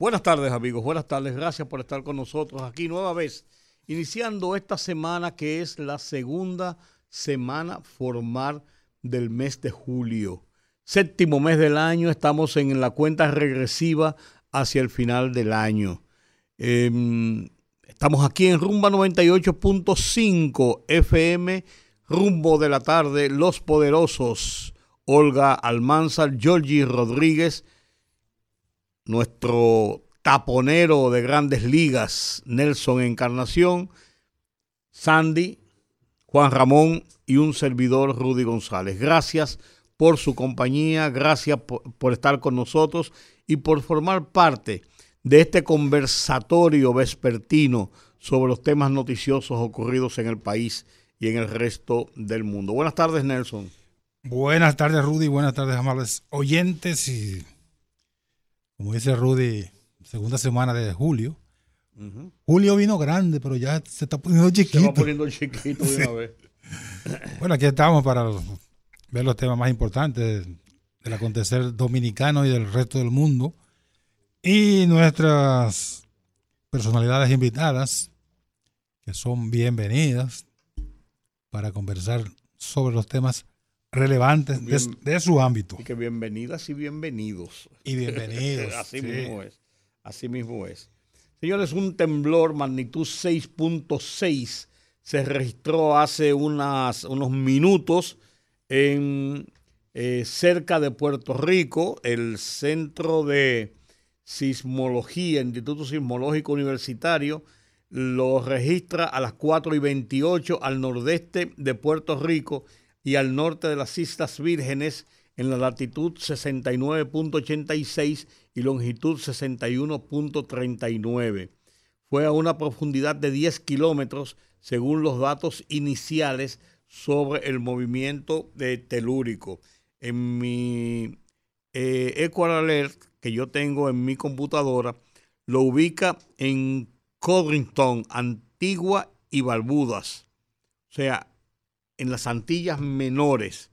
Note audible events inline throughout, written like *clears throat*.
Buenas tardes amigos, buenas tardes, gracias por estar con nosotros aquí nueva vez, iniciando esta semana que es la segunda semana formal del mes de julio. Séptimo mes del año, estamos en la cuenta regresiva hacia el final del año. Em, estamos aquí en Rumba 98.5 FM, rumbo de la tarde, Los Poderosos, Olga Almanzar, Georgie Rodríguez, nuestro taponero de grandes ligas, Nelson Encarnación, Sandy, Juan Ramón y un servidor, Rudy González. Gracias por su compañía, gracias por, estar con nosotros y por formar parte de este conversatorio vespertino sobre los temas noticiosos ocurridos en el país y en el resto del mundo. Buenas tardes, Nelson. Buenas tardes, Rudy. Buenas tardes, amables oyentes y como dice Rudy, segunda semana de julio. Julio vino grande, pero ya se está poniendo chiquito. Se va poniendo chiquito de una *laughs* vez. Bueno, aquí estamos para ver los temas más importantes del acontecer dominicano y del resto del mundo. Y nuestras personalidades invitadas, que son bienvenidas para conversar sobre los temas relevantes de, su ámbito. Y que bienvenidas y bienvenidos. Y bienvenidos. *laughs* así mismo es. Así mismo es. Señores, un temblor magnitud 6.6 se registró hace unas, unos minutos en eh, cerca de Puerto Rico, el Centro de Sismología, Instituto Sismológico Universitario, lo registra a las 4 y 28 al nordeste de Puerto Rico y al norte de las Islas Vírgenes en la latitud 69.86 y longitud 61.39. Fue a una profundidad de 10 kilómetros según los datos iniciales sobre el movimiento de telúrico. En mi eh, Alert que yo tengo en mi computadora lo ubica en Codrington, Antigua y Barbudas. O sea, en las Antillas Menores,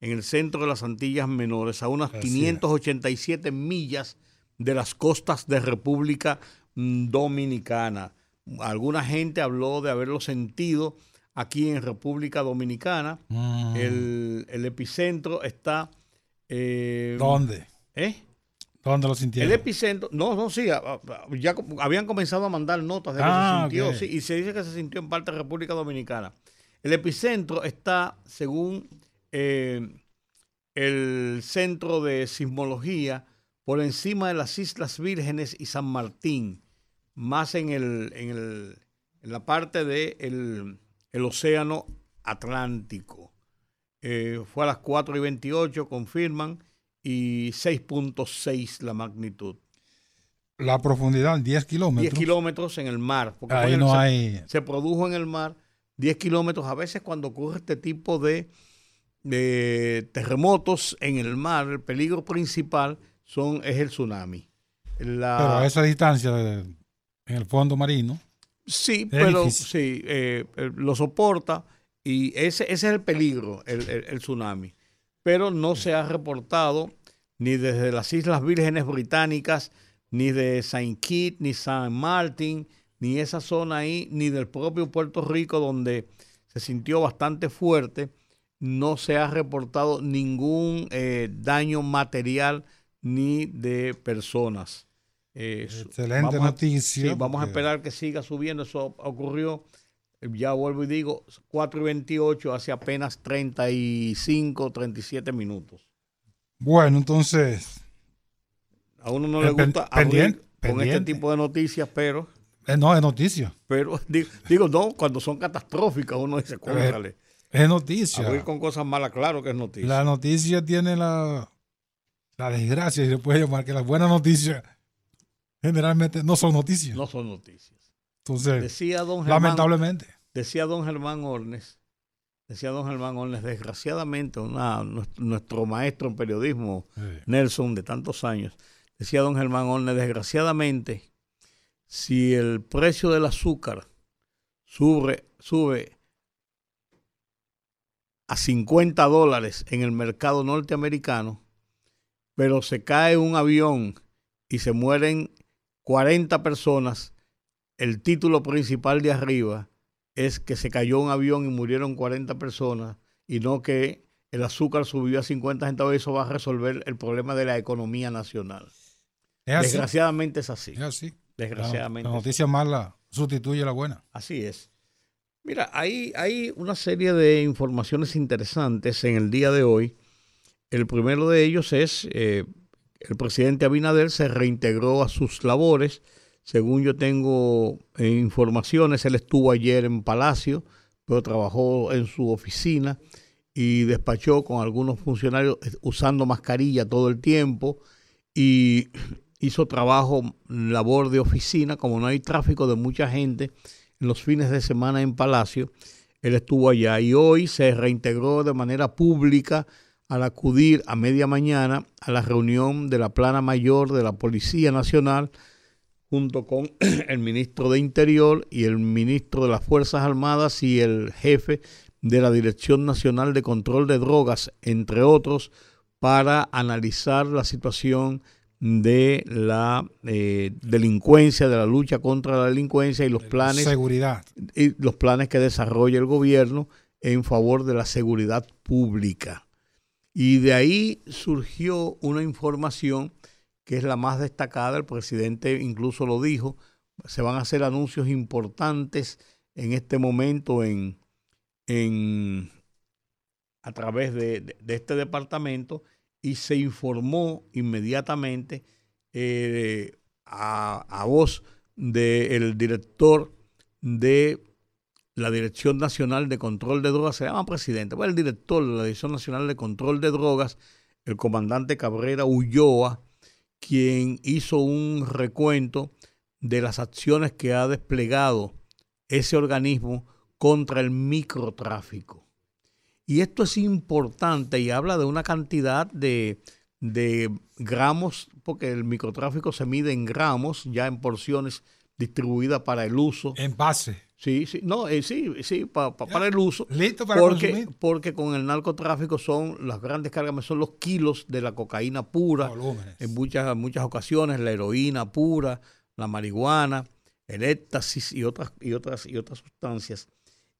en el centro de las Antillas Menores, a unas 587 millas de las costas de República mm, Dominicana. Alguna gente habló de haberlo sentido aquí en República Dominicana. Mm. El, epicentro está... Eh, ¿Dónde? ¿Eh? ¿Dónde lo sintieron? El epicentro, no, no, sí, ya habían comenzado a mandar notas de que se ah, sintió, sí, y se dice que se sintió en parte de República Dominicana. El epicentro está, según eh, el Centro de Sismología, por encima de las Islas Vírgenes y San Martín, más en, el, en, la parte del el Océano Atlántico. Eh, fue a las 4 y 28, confirman, y 6.6 la magnitud. La profundidad, 10 kilómetros. 10 kilómetros en el mar. Porque Ahí no hay... se produjo en el mar 10 kilómetros. A veces cuando ocurre este tipo de, terremotos en el mar, el peligro principal son, es el tsunami. Pero a esa distancia en el fondo marino. Sí, pero sí, eh, eh, lo soporta y ese, ese es el peligro, el, tsunami. Pero no se ha reportado ni desde las Islas Vírgenes Británicas, ni de Saint Kitts, ni San Martín, ni esa zona ahí, ni del propio Puerto Rico, donde se sintió bastante fuerte, no se ha reportado ningún eh, daño material ni de personas. Excelente noticia. sí, vamos a esperar que siga subiendo. Eso ocurrió, ya vuelvo y digo, 4 y 28 hace apenas 35, 37 minutos. Bueno, entonces. A uno no le eh, gusta abrir con este tipo de noticias, pero. Eh, no, es noticia. Pero *laughs* digo, no, cuando son catastróficas uno dice, cuéntale. Es noticia. Abrir con cosas malas, claro que es noticia. La noticia tiene la, la desgracia, si se puede llamar, que la buena noticia generalmente no son noticias. No son noticias. Entonces, decía don Germán, lamentablemente. Decía don Germán Ornes, decía don Germán Ornes, desgraciadamente, nuestro, maestro en periodismo, Nelson, de tantos años, decía don Germán Ornes, desgraciadamente, si el precio del azúcar sube, sube a 50 dólares en el mercado norteamericano, pero se cae un avión y se mueren 40 personas, el título principal de arriba es que se cayó un avión y murieron 40 personas y no que el azúcar subió a 50 centavos, eso va a resolver el problema de la economía nacional. Desgraciadamente es así. Es así. Desgraciadamente. La, noticia mala sustituye la buena. Así es. Mira, hay, hay una serie de informaciones interesantes en el día de hoy. El primero de ellos es eh, el presidente Abinader se reintegró a sus labores. Según yo tengo eh, informaciones, él estuvo ayer en Palacio, pero trabajó en su oficina y despachó con algunos funcionarios eh, usando mascarilla todo el tiempo y hizo trabajo, labor de oficina, como no hay tráfico de mucha gente en los fines de semana en Palacio, él estuvo allá. Y hoy se reintegró de manera pública al acudir a media mañana a la reunión de la plana mayor de la Policía Nacional junto con *clears throat* el ministro de Interior y el ministro de las Fuerzas Armadas y el jefe de la Dirección Nacional de Control de Drogas, entre otros, para analizar la situación de la eh, delincuencia, de la lucha contra la delincuencia y los planes seguridad y los planes que desarrolla el gobierno en favor de la seguridad pública. Y de ahí surgió una información que es la más destacada, el presidente incluso lo dijo, se van a hacer anuncios importantes en este momento en, en a través de este departamento y se informó inmediatamente eh, a, voz del director de la Dirección Nacional de Control de Drogas, se llama presidente, fue el director de la Dirección Nacional de Control de Drogas, el comandante Cabrera Ulloa, quien hizo un recuento de las acciones que ha desplegado ese organismo contra el microtráfico. Y esto es importante y habla de una cantidad de, gramos, porque el microtráfico se mide en gramos, ya en porciones distribuidas para el uso. En base. Sí, sí, no, eh, sí, sí, para el uso. Listo para porque, consumir. Porque con el narcotráfico son, las grandes cargas son los kilos de la cocaína pura. En muchas, muchas ocasiones la heroína pura, la marihuana, el éxtasis y otras, y otras, y otras sustancias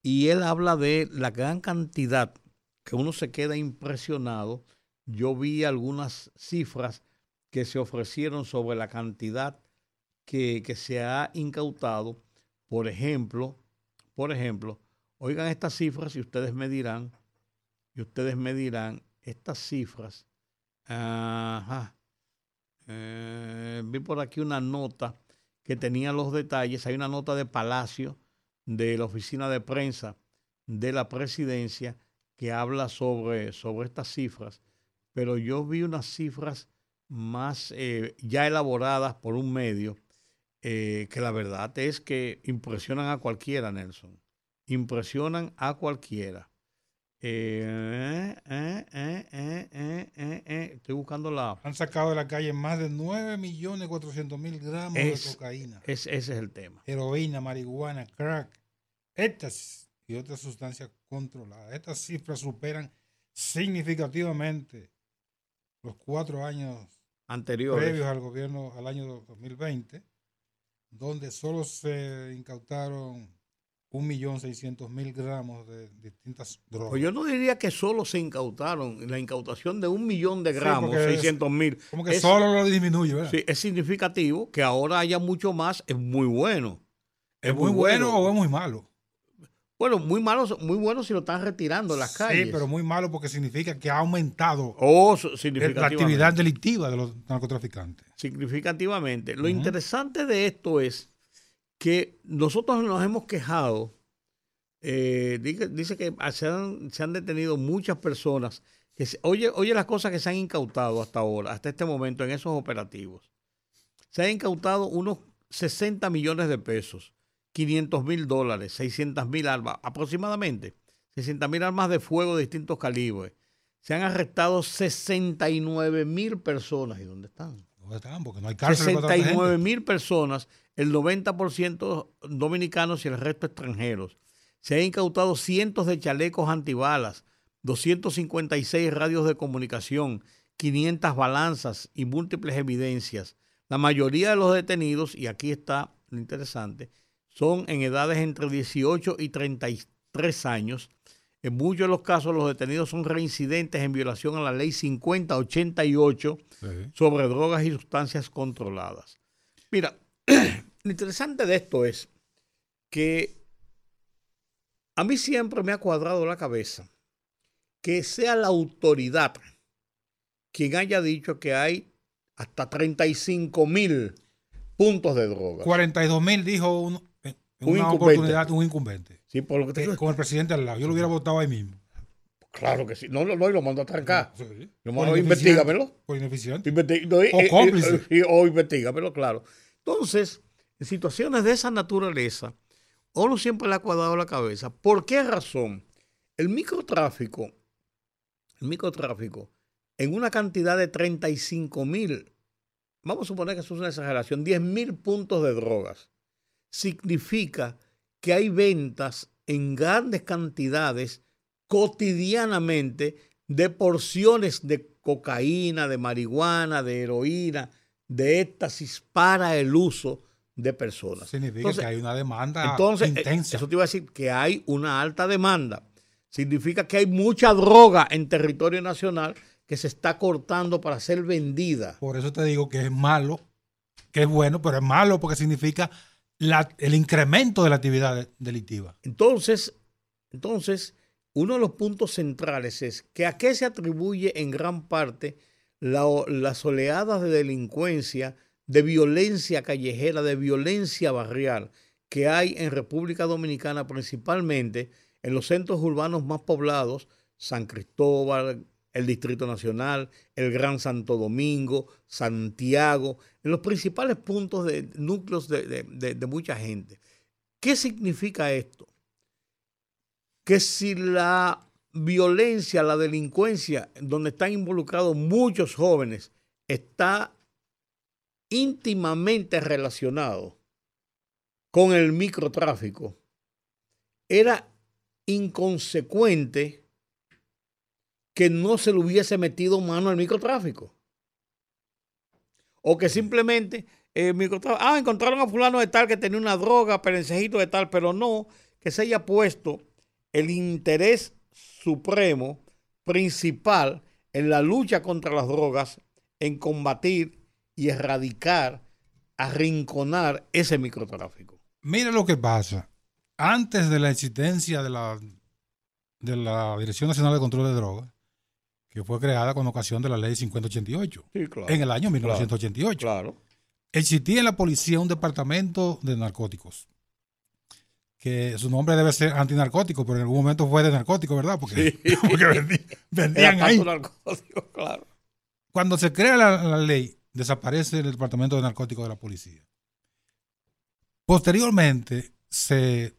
y él habla de la gran cantidad que uno se queda impresionado. Yo vi algunas cifras que se ofrecieron sobre la cantidad que, se ha incautado. Por ejemplo, por ejemplo, oigan estas cifras y ustedes me dirán, y ustedes me dirán estas cifras. Ajá. Eh, vi por aquí una nota que tenía los detalles. Hay una nota de Palacio de la oficina de prensa de la presidencia que habla sobre, sobre estas cifras, pero yo vi unas cifras más eh, ya elaboradas por un medio eh, que la verdad es que impresionan a cualquiera, Nelson. Impresionan a cualquiera. Eh, estoy buscando la... Han sacado de la calle más de 9.400.000 gramos de cocaína. ese es el tema. Heroína, marihuana, crack, estas y otras sustancias controladas. Estas cifras superan significativamente los cuatro años anteriores previos al gobierno al año 2020, donde solo se incautaron 1.600.000 gramos de distintas drogas. Pues yo no diría que solo se incautaron, la incautación de un millón de gramos, 600.000. Como que solo lo disminuye, ¿verdad? Sí, es significativo que ahora haya mucho más, es muy bueno. ¿Es, muy, bueno o es muy malo? Bueno, muy malo, muy bueno si lo están retirando en las calles. Sí, pero muy malo porque significa que ha aumentado oh, la actividad delictiva de los narcotraficantes. Significativamente. Lo interesante de esto es que nosotros nos hemos quejado, eh, dice, que se han, detenido muchas personas, que oye, oye las cosas que se han incautado hasta ahora, hasta este momento en esos operativos. se han incautado unos 60 millones de pesos, 500 mil dólares, 600 mil armas, aproximadamente 600 mil armas de fuego de distintos calibres. Se han arrestado 69 mil personas. ¿Y dónde están? ¿Dónde están? Porque no hay cárcel 69 mil personas, el 90% dominicanos y el resto extranjeros. Se han incautado cientos de chalecos antibalas, 256 radios de comunicación, 500 balanzas y múltiples evidencias. La mayoría de los detenidos, y aquí está lo interesante, son en edades entre 18 y 33 años. En muchos de los casos los detenidos son reincidentes en violación a la ley 5088 sobre drogas y sustancias controladas. Mira, *clears throat* lo interesante de esto es que a mí siempre me ha cuadrado la cabeza que sea la autoridad quien haya dicho que hay hasta 35 mil puntos de droga. 42 mil dijo un, una oportunidad un incumbente. Sí, por lo que te eh, Con el presidente al lado. Yo lo hubiera votado ahí mismo. Claro que sí. No, no, no, y lo mando a trancar. Sí. Lo mando, investígamelo. Por ineficiente. No, o eh, cómplice. Eh, o investígamelo, claro. Entonces, en situaciones de esa naturaleza, uno siempre le ha cuadrado la cabeza. ¿Por qué razón? El microtráfico, el microtráfico, en una cantidad de 35 mil, vamos a suponer que es una exageración, 10 mil puntos de drogas, significa que hay ventas en grandes cantidades cotidianamente de porciones de cocaína, de marihuana, de heroína, de éxtasis para el uso de personas. Significa que hay una demanda entonces, eh, intensa. Eso te iba a decir, que hay una alta demanda. Significa que hay mucha droga en territorio nacional que se está cortando para ser vendida. Por eso te digo que es malo, que es bueno, pero es malo porque significa el incremento de la actividad delictiva. Entonces, entonces, uno de los puntos centrales es que a qué se atribuye en gran parte las oleadas de delincuencia, de violencia callejera, de violencia barrial que hay en República Dominicana, principalmente en los centros urbanos más poblados, San Cristóbal, el Distrito Nacional, el Gran Santo Domingo, Santiago, en los principales puntos de núcleos de, de mucha gente. ¿Qué significa esto? Que si la violencia, la delincuencia, donde están involucrados muchos jóvenes, está íntimamente relacionado con el microtráfico, era inconsecuente que no se le hubiese metido mano al microtráfico. O que simplemente el microtráfico, ah, encontraron a fulano de tal que tenía una droga, perencejito de tal, pero no que se haya puesto el interés supremo, principal, en la lucha contra las drogas, en combatir y erradicar, arrinconar ese microtráfico. Mira lo que pasa. Antes de la existencia de la, de la Dirección Nacional de Control de Drogas, que fue creada con ocasión de la ley 5088, en el año 1988. Claro, Existía en la policía un departamento de narcóticos, que su nombre debe ser antinarcótico, pero en algún momento fue de narcótico, ¿verdad? Porque, *laughs* vendían ahí. claro. Cuando se crea la, ley, desaparece el departamento de narcóticos de la policía. Posteriormente, se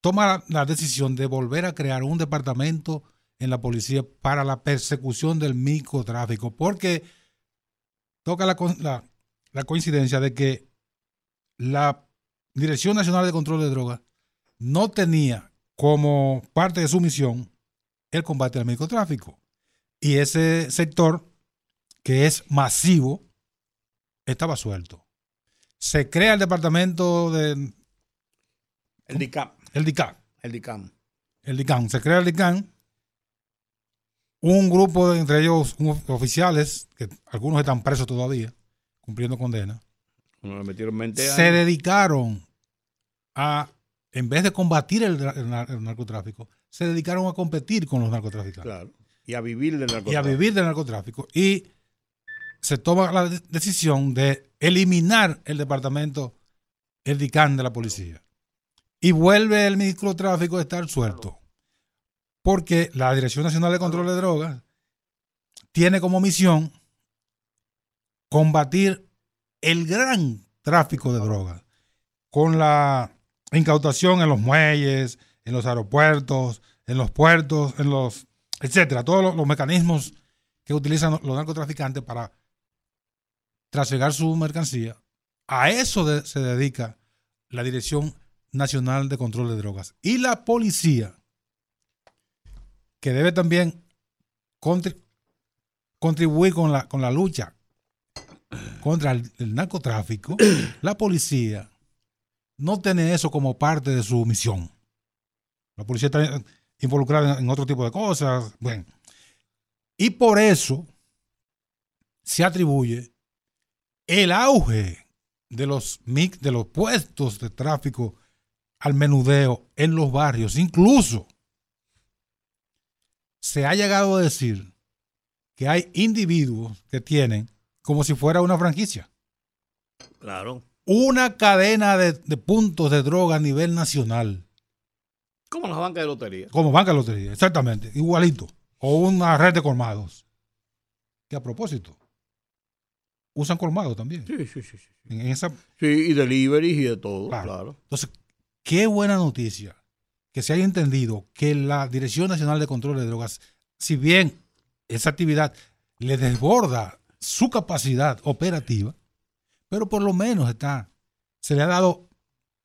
toma la decisión de volver a crear un departamento en la policía para la persecución del microtráfico, porque toca la, la, coincidencia de que la Dirección Nacional de Control de Drogas no tenía como parte de su misión el combate al microtráfico. Y ese sector, que es masivo, estaba suelto. Se crea el departamento de... El DICAM. El DICAM. El DICAM. El DICAM. Se crea el DICAM un grupo, de, entre ellos oficiales, que algunos están presos todavía, cumpliendo condena, se dedicaron a, en vez de combatir el, narcotráfico, se dedicaron a competir con los narcotraficantes. Claro. Y a vivir del narcotráfico. Y a vivir del narcotráfico. Y se toma la decisión de eliminar el departamento, el DICAN de la policía. Y vuelve el microtráfico a estar suelto porque la Dirección Nacional de Control de Drogas tiene como misión combatir el gran tráfico de drogas, con la incautación en los muelles, en los aeropuertos, en los puertos, en los, etcétera, todos los, mecanismos que utilizan los narcotraficantes para trasegar su mercancía. A eso se dedica la Dirección Nacional de Control de Drogas. Y la policía, que debe también contribuir con la, con la lucha contra el, narcotráfico, *coughs* la policía no tiene eso como parte de su misión. La policía está involucrada en otro tipo de cosas. Bueno, y por eso se atribuye el auge de los, de los puestos de tráfico al menudeo en los barrios. Incluso se ha llegado a decir que hay individuos que tienen como si fuera una franquicia. Claro. Una cadena de, puntos de droga a nivel nacional. Como las bancas de lotería. Como banca de lotería, exactamente, igualito. O una red de colmados. Que a propósito, usan colmados también. Sí, sí, sí. Sí, en esa... sí y deliveries y de todo, claro. Entonces, qué buena noticia que se haya entendido que la Dirección Nacional de Control de Drogas, si bien esa actividad le desborda su capacidad operativa, pero por lo menos está, se le ha dado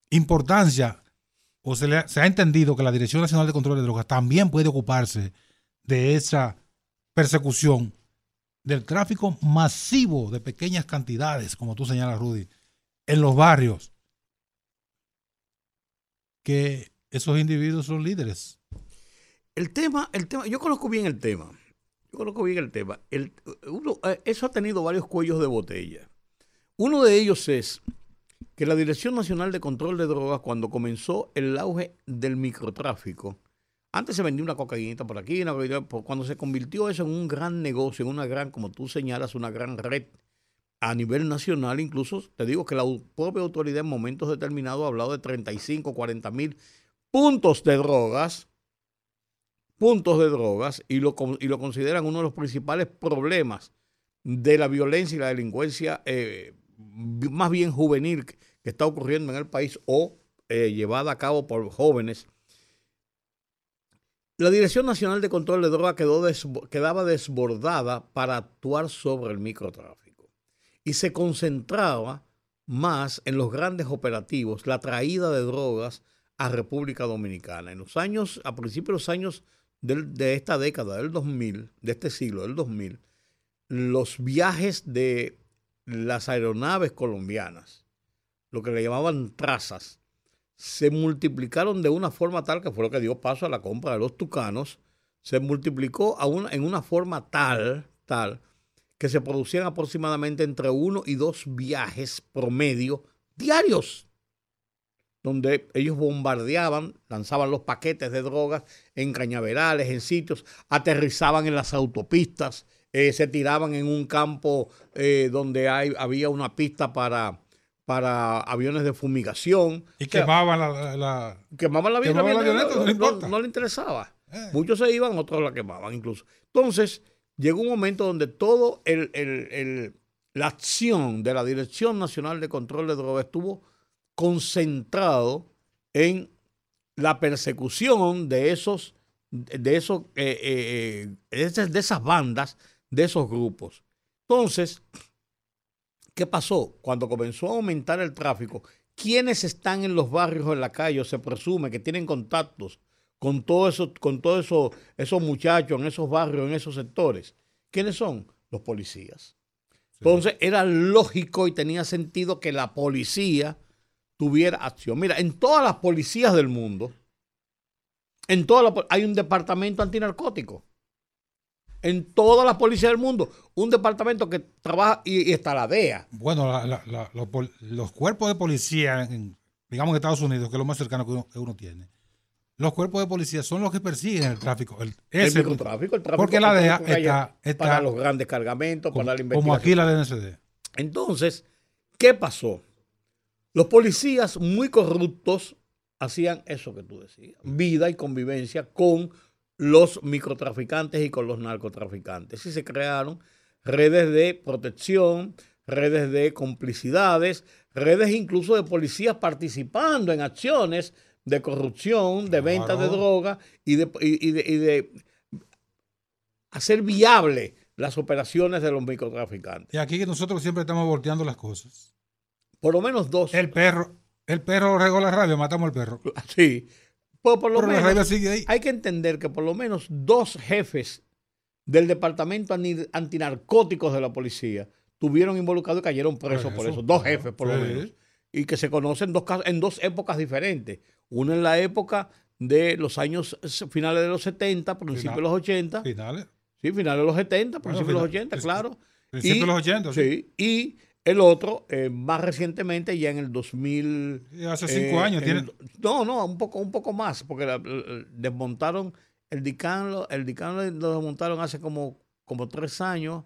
importancia o se, le se ha entendido que la Dirección Nacional de Control de Drogas también puede ocuparse de esa persecución del tráfico masivo de pequeñas cantidades, como tú señalas, Rudy, en los barrios, que esos individuos son líderes. El tema, el tema, yo conozco bien el tema. Yo conozco bien el tema. El, uno, eh, eso ha tenido varios cuellos de botella. Uno de ellos es que la Dirección Nacional de Control de Drogas, cuando comenzó el auge del microtráfico, antes se vendía una cocaína por aquí, cuando se convirtió eso en un gran negocio, en una gran, como tú señalas, una gran red a nivel nacional, incluso te digo que la propia autoridad en momentos determinados ha hablado de 35, 40 mil puntos de drogas puntos de drogas y lo, y lo consideran uno de los principales problemas de la violencia y la delincuencia eh, más bien juvenil que está ocurriendo en el país o eh, llevada a cabo por jóvenes. La Dirección Nacional de Control de Drogas quedaba desbordada para actuar sobre el microtráfico y se concentraba más en los grandes operativos, la traída de drogas a República Dominicana. En los años, a principios de los años de esta década, del 2000, de este siglo, del 2000, los viajes de las aeronaves colombianas, lo que le llamaban trazas, se multiplicaron de una forma tal, que fue lo que dio paso a la compra de los tucanos, se multiplicó en una forma tal, tal, que se producían aproximadamente entre uno y dos viajes promedio diarios donde ellos bombardeaban, lanzaban los paquetes de drogas en cañaverales, en sitios, aterrizaban en las autopistas, eh, se tiraban en un campo eh, donde había una pista para, para aviones de fumigación. Y quemaban la, quemaban la, avioneta, no, le interesaba. Eh. Muchos se iban, otros la quemaban incluso. Entonces, llegó un momento donde todo el, la acción de la Dirección Nacional de Control de Drogas estuvo concentrado en la persecución de esos, de esos, eh, eh, de esas bandas, de esos grupos. Entonces, ¿qué pasó? Cuando comenzó a aumentar el tráfico, ¿quiénes están en los barrios o en la calle? Se presume que tienen contactos con todos eso, con todos eso, esos muchachos en esos barrios, en esos sectores. ¿Quiénes son? Los policías. Entonces era lógico y tenía sentido que la policía tuviera acción. Mira, en todas las policías del mundo, en todas hay un departamento antinarcótico. En todas las policías del mundo, un departamento que trabaja y, está la DEA. Bueno, los, cuerpos de policía, en, digamos en Estados Unidos, que es lo más cercano que uno, tiene, los cuerpos de policía son los que persiguen el tráfico. El, el microtráfico, el tráfico. Porque la DEA está, Para los grandes cargamentos, para la investigación. Como aquí la DNCD. Entonces, ¿qué pasó? Los policías muy corruptos hacían eso que tú decías, vida y convivencia con los microtraficantes y con los narcotraficantes. Y se crearon redes de protección, redes de complicidades, redes incluso de policías participando en acciones de corrupción, de venta de droga y de, y de hacer viable las operaciones de los microtraficantes. Y aquí que nosotros siempre estamos volteando las cosas. Por lo menos dos. El perro, el perro regó la rabia, matamos al perro. *laughs* Sí. Pues por lo menos, Hay que entender que por lo menos dos jefes del departamento antinarcóticos de la policía tuvieron involucrados y cayeron presos por eso. Dos jefes, por lo menos. Y que se conocen dos, en dos épocas diferentes. Uno en la época de los años finales de los 70, principios de los 80. Finales. Sí, finales de los 70, principios de los 80, claro. Principios de los 80, sí. Y el otro, eh, más recientemente, ya en el 2000. hace cinco años. tiene... no, no, un poco, un poco más, porque desmontaron el Dicano, el Dicano lo desmontaron hace como, como tres años,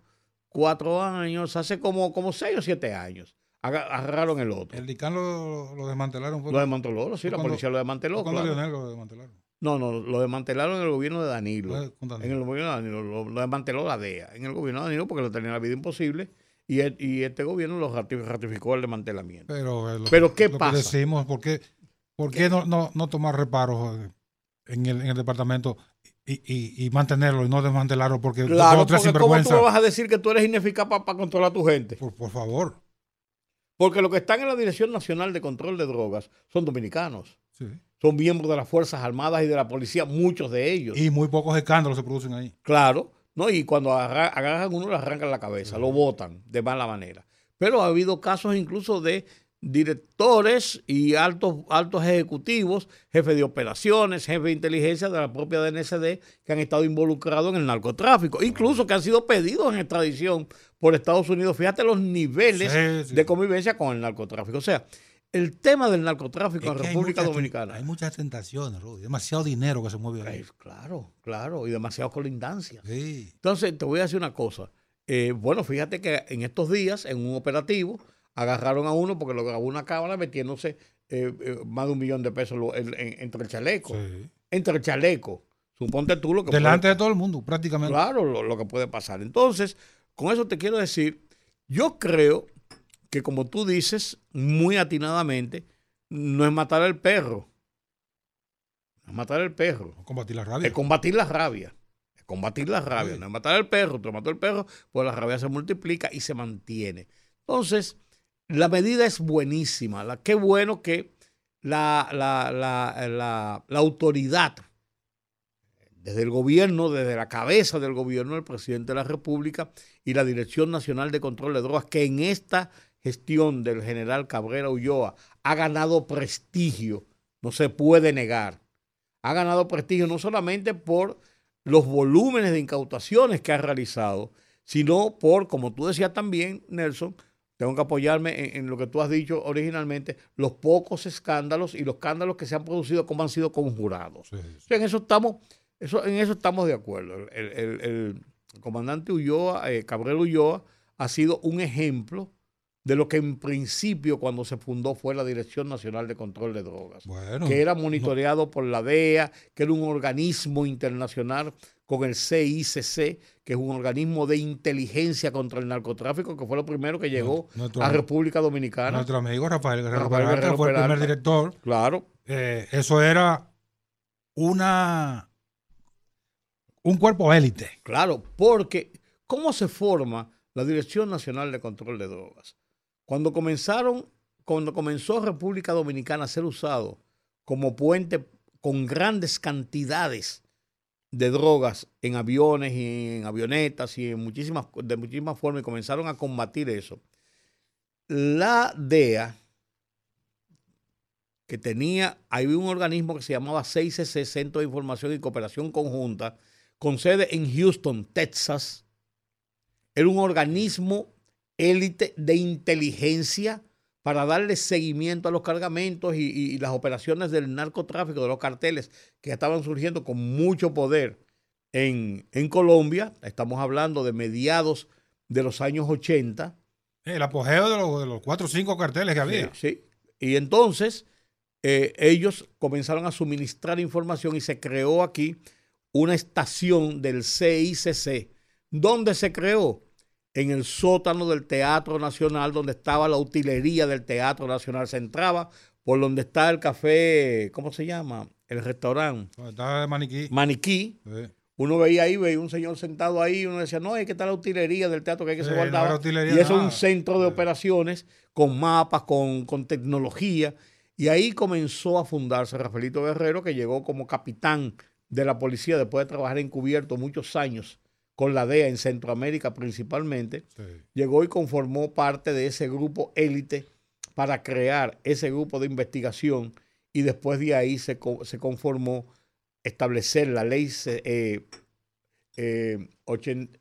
cuatro años, hace como, como seis o siete años. Agarraron el otro. ¿El Dicano lo, desmantelaron? Lo desmanteló, sí, la policía lo desmanteló. ¿Cuándo Lionel lo desmantelaron? No, no, lo desmantelaron en el gobierno de Danilo. En el gobierno de Danilo, lo, desmanteló la DEA. En el gobierno de Danilo porque lo tenía la vida imposible y, y este gobierno lo ratificó el desmantelamiento. Pero, eh, Pero ¿qué pasa? decimos, ¿por qué, por qué no, no, no, tomar reparos en el, en el departamento y, y, mantenerlo y no desmantelarlo? Porque claro, porque ¿cómo tú vas a decir que tú eres ineficaz para, controlar a tu gente? Por, por favor. Porque los que están en la Dirección Nacional de Control de Drogas son dominicanos. Sí son miembros de las Fuerzas Armadas y de la policía, muchos de ellos. Y muy pocos escándalos se producen ahí. Claro, ¿no? Y cuando agarran uno, le arrancan la cabeza, lo botan de mala manera. Pero ha habido casos incluso de directores y altos, altos ejecutivos, jefes de operaciones, jefes de inteligencia de la propia DNCD que han estado involucrados en el narcotráfico, incluso que han sido pedidos en extradición por Estados Unidos. Fíjate los niveles de convivencia con el narcotráfico. O sea, el tema del narcotráfico en República Dominicana. Hay muchas tentaciones, demasiado dinero que se mueve ahí. claro, claro, y demasiado colindancia. Sí. Entonces, te voy a decir una cosa. Eh, bueno, fíjate que en estos días, en un operativo, agarraron a uno porque lo grabó una cámara metiéndose eh, eh, más de un millón de pesos entre el chaleco. Entre el chaleco. Suponte tú lo que Delante de todo el mundo, prácticamente. Claro, lo que puede pasar. Entonces, con eso te quiero decir, yo creo que como tú dices muy atinadamente, no es matar al perro. No es matar al perro. Es combatir la rabia. Es combatir la rabia. Es combatir la rabia. No es matar al perro. Tú mató al perro, pues la rabia se multiplica y se mantiene. Entonces, la medida es buenísima. La, qué bueno que la, la, la, la autoridad, desde el gobierno, desde la cabeza del gobierno, el presidente de la República y la Dirección Nacional de Control de Drogas, que en esta gestión del general Cabrera Ulloa ha ganado prestigio, no se puede negar. Ha ganado prestigio no solamente por los volúmenes de incautaciones que ha realizado, sino por, como tú decías también, Nelson, tengo que apoyarme en, lo que tú has dicho originalmente, los pocos escándalos y los escándalos que se han producido, como han sido conjurados. En eso estamos, eso, en eso estamos de acuerdo. El, comandante Ulloa, eh, Cabrera Ulloa, ha sido un ejemplo de lo que en principio cuando se fundó fue la Dirección Nacional de Control de Drogas, que era monitoreado por la DEA, que era un organismo internacional con el CICC, que es un organismo de inteligencia contra el narcotráfico, que fue lo primero que llegó a República Dominicana. Nuestro amigo Rafael Guerrero Peralta fue el primer director. Claro. Eh, eso era una un cuerpo élite. Claro, porque ¿cómo se forma la Dirección Nacional de Control de Drogas? Cuando comenzaron, cuando comenzó República Dominicana a ser usado como puente con grandes cantidades de drogas en aviones y en avionetas y en muchísimas, de muchísimas formas y comenzaron a combatir eso. La DEA, que tenía, hay un organismo que se llamaba 6CC, Centro de Información y Cooperación Conjunta, con sede en Houston, Texas, era un organismo élite de inteligencia para darle seguimiento a los cargamentos y, las operaciones del narcotráfico, de los carteles que estaban surgiendo con mucho poder en, Colombia. Estamos hablando de mediados de los años 80. El apogeo de los, de los cuatro o cinco carteles que había. Sí, Y entonces eh, ellos comenzaron a suministrar información y se creó aquí una estación del CICC. ¿Dónde se creó? En el sótano del Teatro Nacional, donde estaba la utilería del Teatro Nacional. Se entraba por donde está el café, ¿cómo se llama? El restaurante. Estaba Maniquí. Maniquí. Uno veía ahí, veía un señor sentado ahí, uno decía, no, hay que estar la utilería del teatro que hay que se guardaba. y eso es un centro de operaciones con mapas, con, con tecnología. Y ahí comenzó a fundarse Rafaelito Guerrero, que llegó como capitán de la policía después de trabajar encubierto muchos años con la DEA en Centroamérica principalmente, llegó y conformó parte de ese grupo élite para crear ese grupo de investigación y después de ahí se, se conformó establecer la ley eh, eh, 80,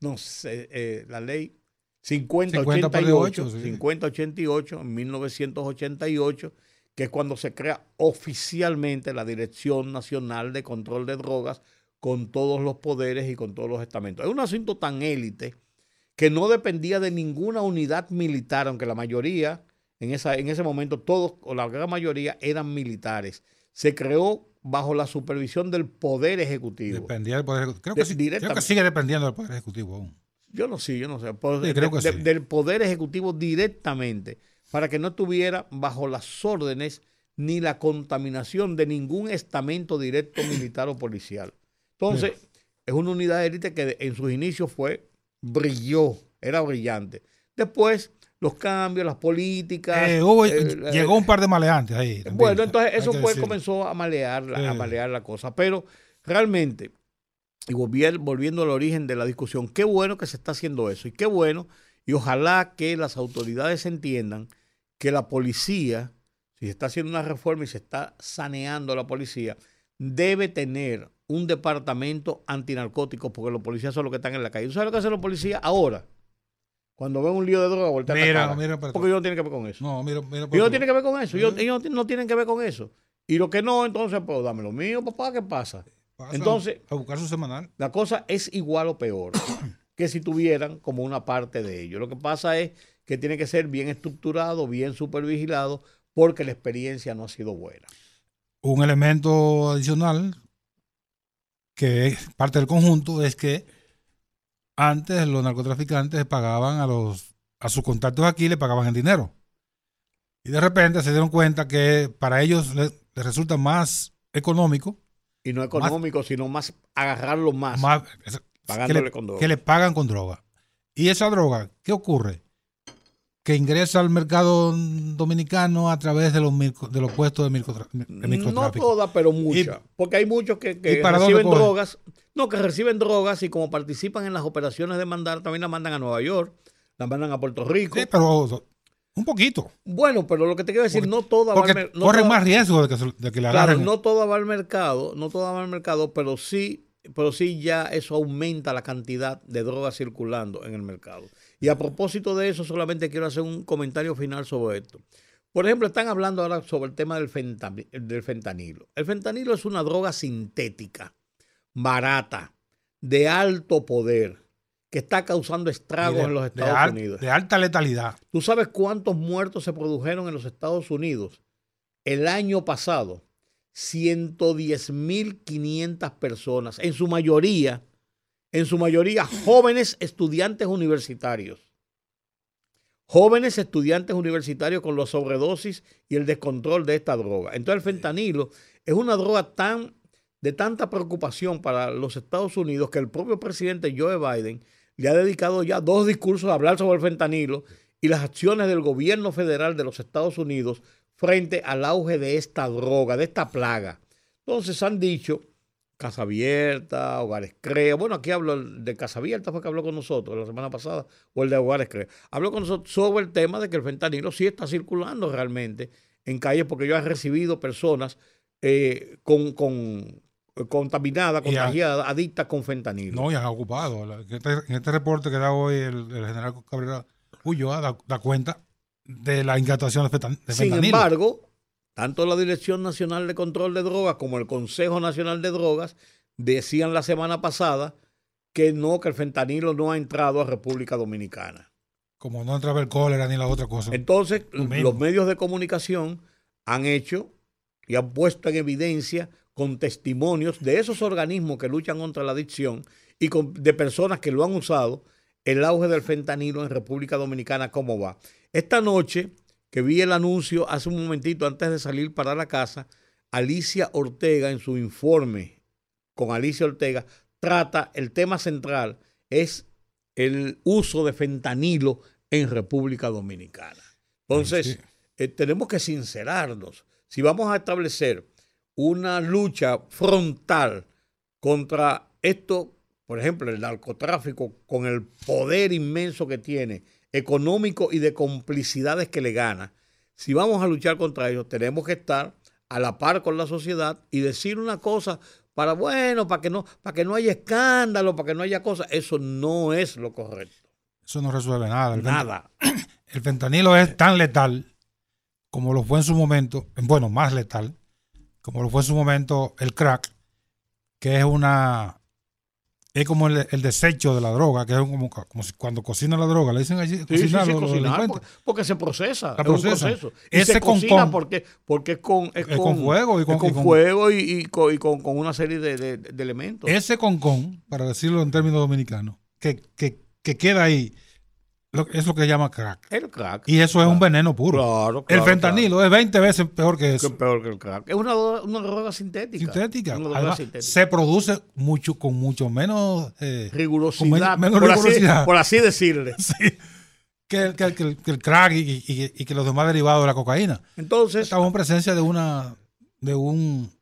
no, eh, la ley 5088, 5088 en 1988, que es cuando se crea oficialmente la Dirección Nacional de Control de Drogas con todos los poderes y con todos los estamentos. Es un asunto tan élite que no dependía de ninguna unidad militar, aunque la mayoría, en, esa, en ese momento, todos o la gran mayoría eran militares. Se creó bajo la supervisión del Poder Ejecutivo. Dependía del Poder Ejecutivo. Creo que, sigue dependiendo del Poder Ejecutivo aún. Yo no sé, yo no sé. Del Poder Ejecutivo directamente, para que no estuviera bajo las órdenes ni la contaminación de ningún estamento directo militar o policial. Entonces, es una unidad de élite que en sus inicios fue, brilló, era brillante. Después, los cambios, las políticas. Eh, eh, llegó un par de maleantes ahí. bueno, entonces eso fue, comenzó a malear, a malear la cosa. Pero realmente, y volviendo al origen de la discusión, qué bueno que se está haciendo eso y qué bueno, y ojalá que las autoridades entiendan que la policía, si se está haciendo una reforma y se está saneando la policía, debe tener un departamento antinarcótico porque los policías son los que están en la calle. ¿Tú sabes lo que hacen los policías ahora? Cuando ven un lío de droga, voltean mira, la Mira, porque ellos no tienen que ver con eso. No, mira, mira. Ellos no tienen que ver con eso. Ellos, no tienen que ver con eso. Y lo que no, entonces, pues dame lo mío, papá, ¿qué pasa? entonces, a buscar su semanal. La cosa es igual o peor *coughs* que si tuvieran como una parte de ello. Lo que pasa es que tiene que ser bien estructurado, bien supervigilado, porque la experiencia no ha sido buena. Un elemento adicional que es parte del conjunto, es que antes los narcotraficantes pagaban a los a sus contactos aquí, le pagaban en dinero. Y de repente se dieron cuenta que para ellos les, resulta más económico. Y no económico, sino más agarrarlo más. pagándole con droga. Que le pagan con droga. Y esa droga, ¿qué ocurre? Que ingresa al mercado dominicano a través de los, de los puestos de, microtráfico. No todas, pero muchas. Porque hay muchos que, reciben drogas. No, que reciben drogas y como participan en las operaciones de mandar, también las mandan a Nueva York, las mandan a Puerto Rico. Sí, pero un poquito. Bueno, pero lo que te quiero decir, no toda va al mercado. corren más riesgo de que, de que la Claro, no toda va al mercado, no toda va al mercado, pero sí, pero sí ya eso aumenta la cantidad de drogas circulando en el mercado. Y a propósito de eso, solamente quiero hacer un comentario final sobre esto. Por ejemplo, están hablando ahora sobre el tema del, fentanilo. El fentanilo es una droga sintética, barata, de alto poder, que está causando estragos en los Estados Unidos. De alta letalidad. ¿Tú sabes cuántos muertos se produjeron en los Estados Unidos el año pasado? 110.500 personas, en su mayoría en su mayoría jóvenes estudiantes universitarios. Jóvenes estudiantes universitarios con la sobredosis y el descontrol de esta droga. Entonces el fentanilo es una droga tan de tanta preocupación para los Estados Unidos que el propio presidente Joe Biden le ha dedicado ya dos discursos a hablar sobre el fentanilo y las acciones del gobierno federal de los Estados Unidos frente al auge de esta droga, de esta plaga. Entonces han dicho Casa Abierta, Hogares Crea. Bueno, aquí hablo de Casa Abierta, fue que habló con nosotros la semana pasada, o el de Hogares Crea. Habló con nosotros sobre el tema de que el fentanilo sí está circulando realmente en calles porque yo he recibido personas eh, con, con contaminadas, contagiadas, adictas con fentanilo. No, y han ocupado. Este, en este, reporte que da hoy el, general Cabrera Ulloa da, da, cuenta de la incautación de, fentanilo. Sin embargo, tanto la Dirección Nacional de Control de Drogas como el Consejo Nacional de Drogas decían la semana pasada que no, que el fentanilo no ha entrado a República Dominicana. Como no entraba el cólera ni la otra cosa. Entonces, los medios de comunicación han hecho y han puesto en evidencia con testimonios de esos organismos que luchan contra la adicción y de personas que lo han usado, el auge del fentanilo en República Dominicana, ¿cómo va? Esta noche, que vi el anuncio hace un momentito antes de salir para la casa, Alicia Ortega en su informe con Alicia Ortega trata el tema central es el uso de fentanilo en República Dominicana. Entonces, eh, tenemos que sincerarnos. Si vamos a establecer una lucha frontal contra esto, por ejemplo, el narcotráfico, con el poder inmenso que tiene, económico y de complicidades que le gana, si vamos a luchar contra ello, tenemos que estar a la par con la sociedad y decir una cosa para bueno, para que no, para que no haya escándalo, para que no haya cosas. Eso no es lo correcto. Eso no resuelve nada. nada. *clears throat* El fentanilo es tan letal como lo fue en su momento, bueno, más letal, como lo fue en su momento el crack, que es una es como el, desecho de la droga, que es como, como si cuando cocina la droga, le dicen allí cocinar, porque, se procesa, es un proceso. Y se cocina porque, porque es con, es, con, fuego y con, fuego y, con, una serie de, elementos. Ese concón, para decirlo en términos dominicanos, que, que, que queda ahí es lo que llama crack. El crack. Y eso es un veneno puro. Claro, el fentanilo es 20 veces peor que eso. Es peor que el crack. Es una, una droga sintética. Sintética. Se produce mucho con mucho menos eh, rigurosidad, menos por, rigurosidad. Así, por así decirle. *laughs* sí. Que, que, que, el crack y, y, que los demás derivados de la cocaína. Entonces. Estamos en presencia de una. de un.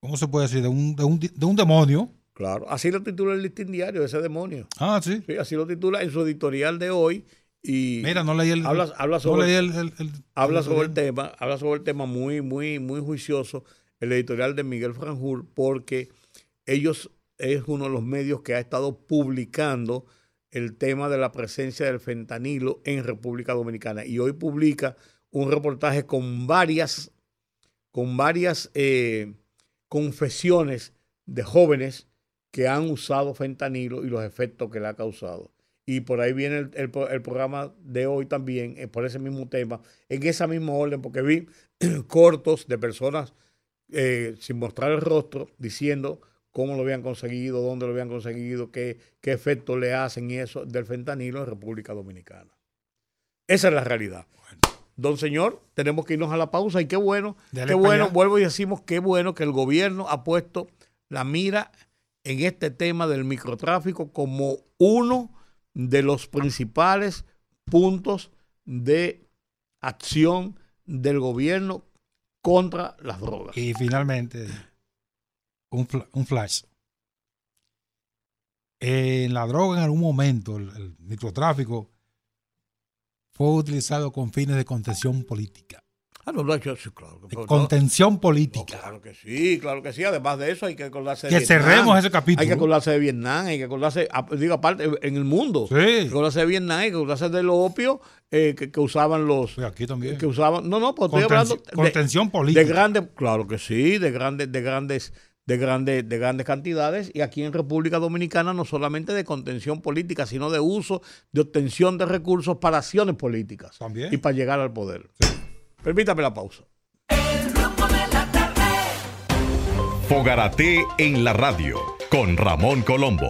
¿Cómo se puede decir? De un, de un, de un demonio Claro, así lo titula el listín diario, ese demonio. Ah, sí. Sí, así lo titula en su editorial de hoy. Y Mira, no leí el. Habla, sobre, el, habla sobre el tema, habla sobre el tema muy, muy, muy juicioso, el editorial de Miguel Franjur, porque ellos es uno de los medios que ha estado publicando el tema de la presencia del fentanilo en República Dominicana. Y hoy publica un reportaje con varias, con varias eh, confesiones de jóvenes que han usado fentanilo y los efectos que le ha causado. Y por ahí viene el, programa de hoy también, eh, por ese mismo tema, en esa misma orden, porque vi *clears throat* cortos de personas eh, sin mostrar el rostro diciendo cómo lo habían conseguido, dónde lo habían conseguido, qué, qué efecto le hacen y eso del fentanilo en República Dominicana. Esa es la realidad. Don señor, tenemos que irnos a la pausa y qué bueno, qué bueno, vuelvo y decimos, qué bueno que el gobierno ha puesto la mira en este tema del microtráfico como uno de los principales puntos de acción del gobierno contra las drogas. Y finalmente, un, flash. En la droga en algún momento, el microtráfico, fue utilizado con fines de contención política. Ah, no, no, sí, claro. Contención política. claro que sí, claro que sí. Además de eso, hay que acordarse de Que cerremos ese capítulo. Hay que acordarse de Vietnam, hay que acordarse, digo, aparte, en el mundo. Sí. Hay que acordarse de Vietnam, hay que acordarse de lo opio eh, que, usaban los. aquí también. Que usaban. No, no, pues estoy hablando. Contención política. De grandes, claro que sí, de grandes, de grandes. De grandes, de grandes cantidades y aquí en República Dominicana no solamente de contención política, sino de uso, de obtención de recursos para acciones políticas También. y para llegar al poder. Permítame la pausa. Fogarate en la radio con Ramón Colombo.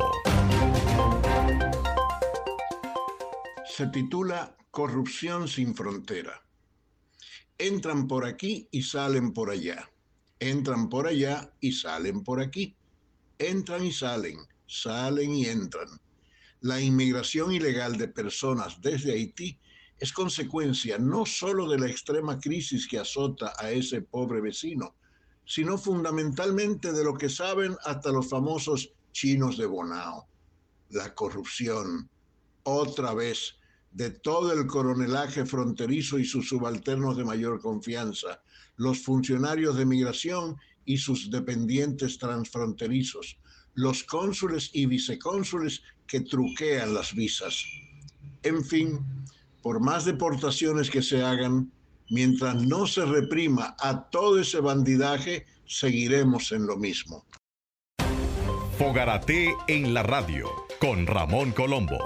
Se titula Corrupción sin frontera. Entran por aquí y salen por allá. Entran por allá y salen por aquí. Entran y salen, salen y entran. La inmigración ilegal de personas desde Haití es consecuencia no solo de la extrema crisis que azota a ese pobre vecino, sino fundamentalmente de lo que saben hasta los famosos chinos de Bonao, la corrupción, otra vez, de todo el coronelaje fronterizo y sus subalternos de mayor confianza, los funcionarios de migración y sus dependientes transfronterizos, los cónsules y vicecónsules que truquean las visas. En fin, por más deportaciones que se hagan, mientras no se reprima a todo ese bandidaje, seguiremos en lo mismo. Fogarate en la radio con Ramón Colombo.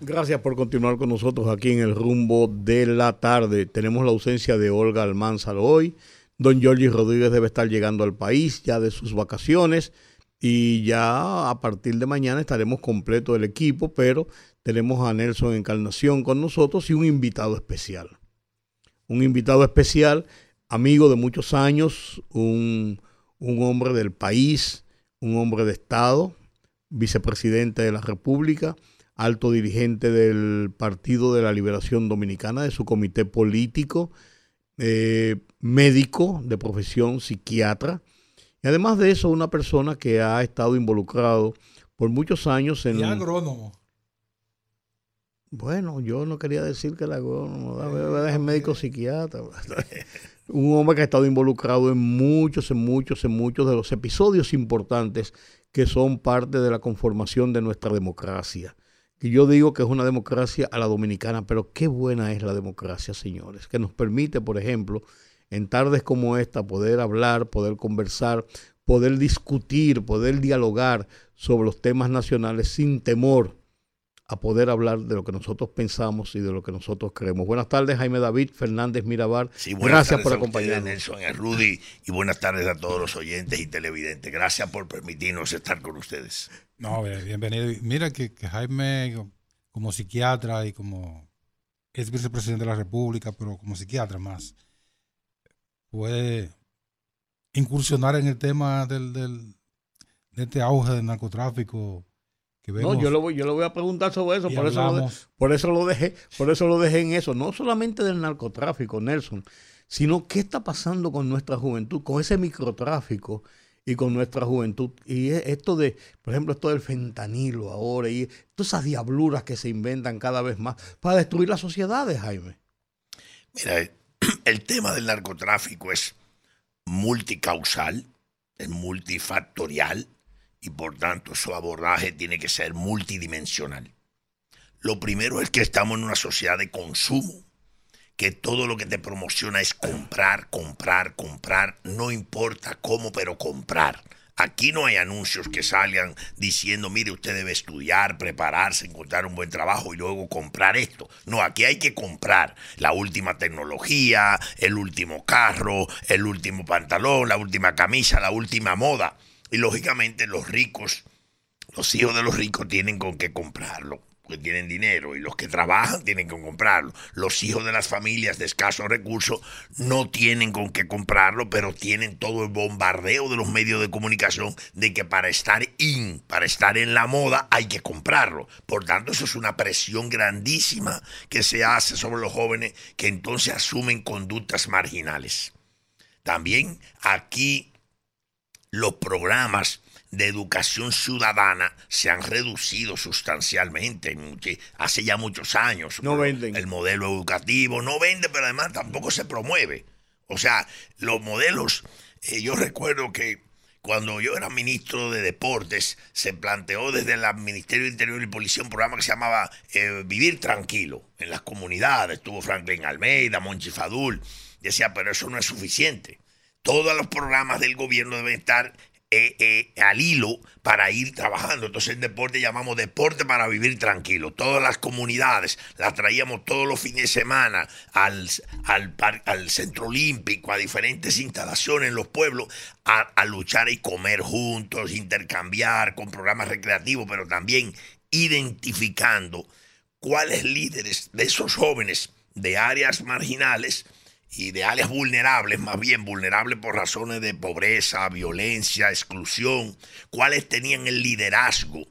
Gracias por continuar con nosotros aquí en el rumbo de la tarde. Tenemos la ausencia de Olga Almanzar hoy. Don Jorge Rodríguez debe estar llegando al país ya de sus vacaciones y ya a partir de mañana estaremos completo el equipo, pero tenemos a Nelson Encarnación con nosotros y un invitado especial. Un invitado especial, amigo de muchos años, un, un hombre del país, un hombre de Estado, vicepresidente de la República, alto dirigente del Partido de la Liberación Dominicana, de su comité político, eh, médico de profesión, psiquiatra, y además de eso, una persona que ha estado involucrado por muchos años en... Y agrónomo. Bueno, yo no quería decir que el agrónomo, es médico psiquiatra. *laughs* un hombre que ha estado involucrado en muchos, en muchos, en muchos de los episodios importantes que son parte de la conformación de nuestra democracia. Y yo digo que es una democracia a la dominicana, pero qué buena es la democracia, señores, que nos permite, por ejemplo, en tardes como esta, poder hablar, poder conversar, poder discutir, poder dialogar sobre los temas nacionales sin temor a poder hablar de lo que nosotros pensamos y de lo que nosotros creemos. Buenas tardes, Jaime David Fernández Mirabar. Gracias por acompañarnos. Nelson, Rudy, y buenas tardes a todos los oyentes y televidentes. Gracias por permitirnos estar con ustedes. No, bienvenido. Mira que, Jaime, como psiquiatra y como es vicepresidente de la República, pero como psiquiatra más, puede incursionar en el tema del, del de este auge del narcotráfico no, yo lo, voy, yo lo voy a preguntar sobre eso, por eso, lo por eso lo dejé, por eso lo dejé en eso, no solamente del narcotráfico, Nelson, sino qué está pasando con nuestra juventud, con ese microtráfico y con nuestra juventud. Y esto de, por ejemplo, esto del fentanilo ahora y todas esas diabluras que se inventan cada vez más para destruir las sociedades, Jaime. Mira, *clears throat* el tema del narcotráfico es multicausal, es multifactorial y por tanto su abordaje tiene que ser multidimensional. Lo primero es que estamos en una sociedad de consumo, que todo lo que te promociona es comprar, comprar, comprar, no importa cómo, pero comprar. Aquí no hay anuncios que salgan diciendo, mire, usted debe estudiar, prepararse, encontrar un buen trabajo y luego comprar esto. No, aquí hay que comprar la última tecnología, el último carro, el último pantalón, la última camisa, la última moda. Y lógicamente los ricos, los hijos de los ricos tienen con qué comprarlo, porque tienen dinero, y los que trabajan tienen que comprarlo. Los hijos de las familias de escasos recursos no tienen con qué comprarlo, pero tienen todo el bombardeo de los medios de comunicación de que para estar in, para estar en la moda, hay que comprarlo. Por tanto, eso es una presión grandísima que se hace sobre los jóvenes que entonces asumen conductas marginales. También aquí los programas de educación ciudadana se han reducido sustancialmente hace ya muchos años. No venden. El modelo educativo no vende, pero además tampoco se promueve. O sea, los modelos, eh, yo recuerdo que cuando yo era ministro de Deportes, se planteó desde el Ministerio de Interior y Policía un programa que se llamaba eh, Vivir Tranquilo en las comunidades. Estuvo Franklin Almeida, Monchi Fadul. Decía, pero eso no es suficiente todos los programas del gobierno deben estar eh, eh, al hilo para ir trabajando. Entonces el deporte llamamos deporte para vivir tranquilo. Todas las comunidades las traíamos todos los fines de semana al, al, al centro olímpico, a diferentes instalaciones en los pueblos, a, a luchar y comer juntos, intercambiar con programas recreativos, pero también identificando cuáles líderes de esos jóvenes de áreas marginales y de áreas vulnerables, más bien vulnerables por razones de pobreza, violencia, exclusión, cuáles tenían el liderazgo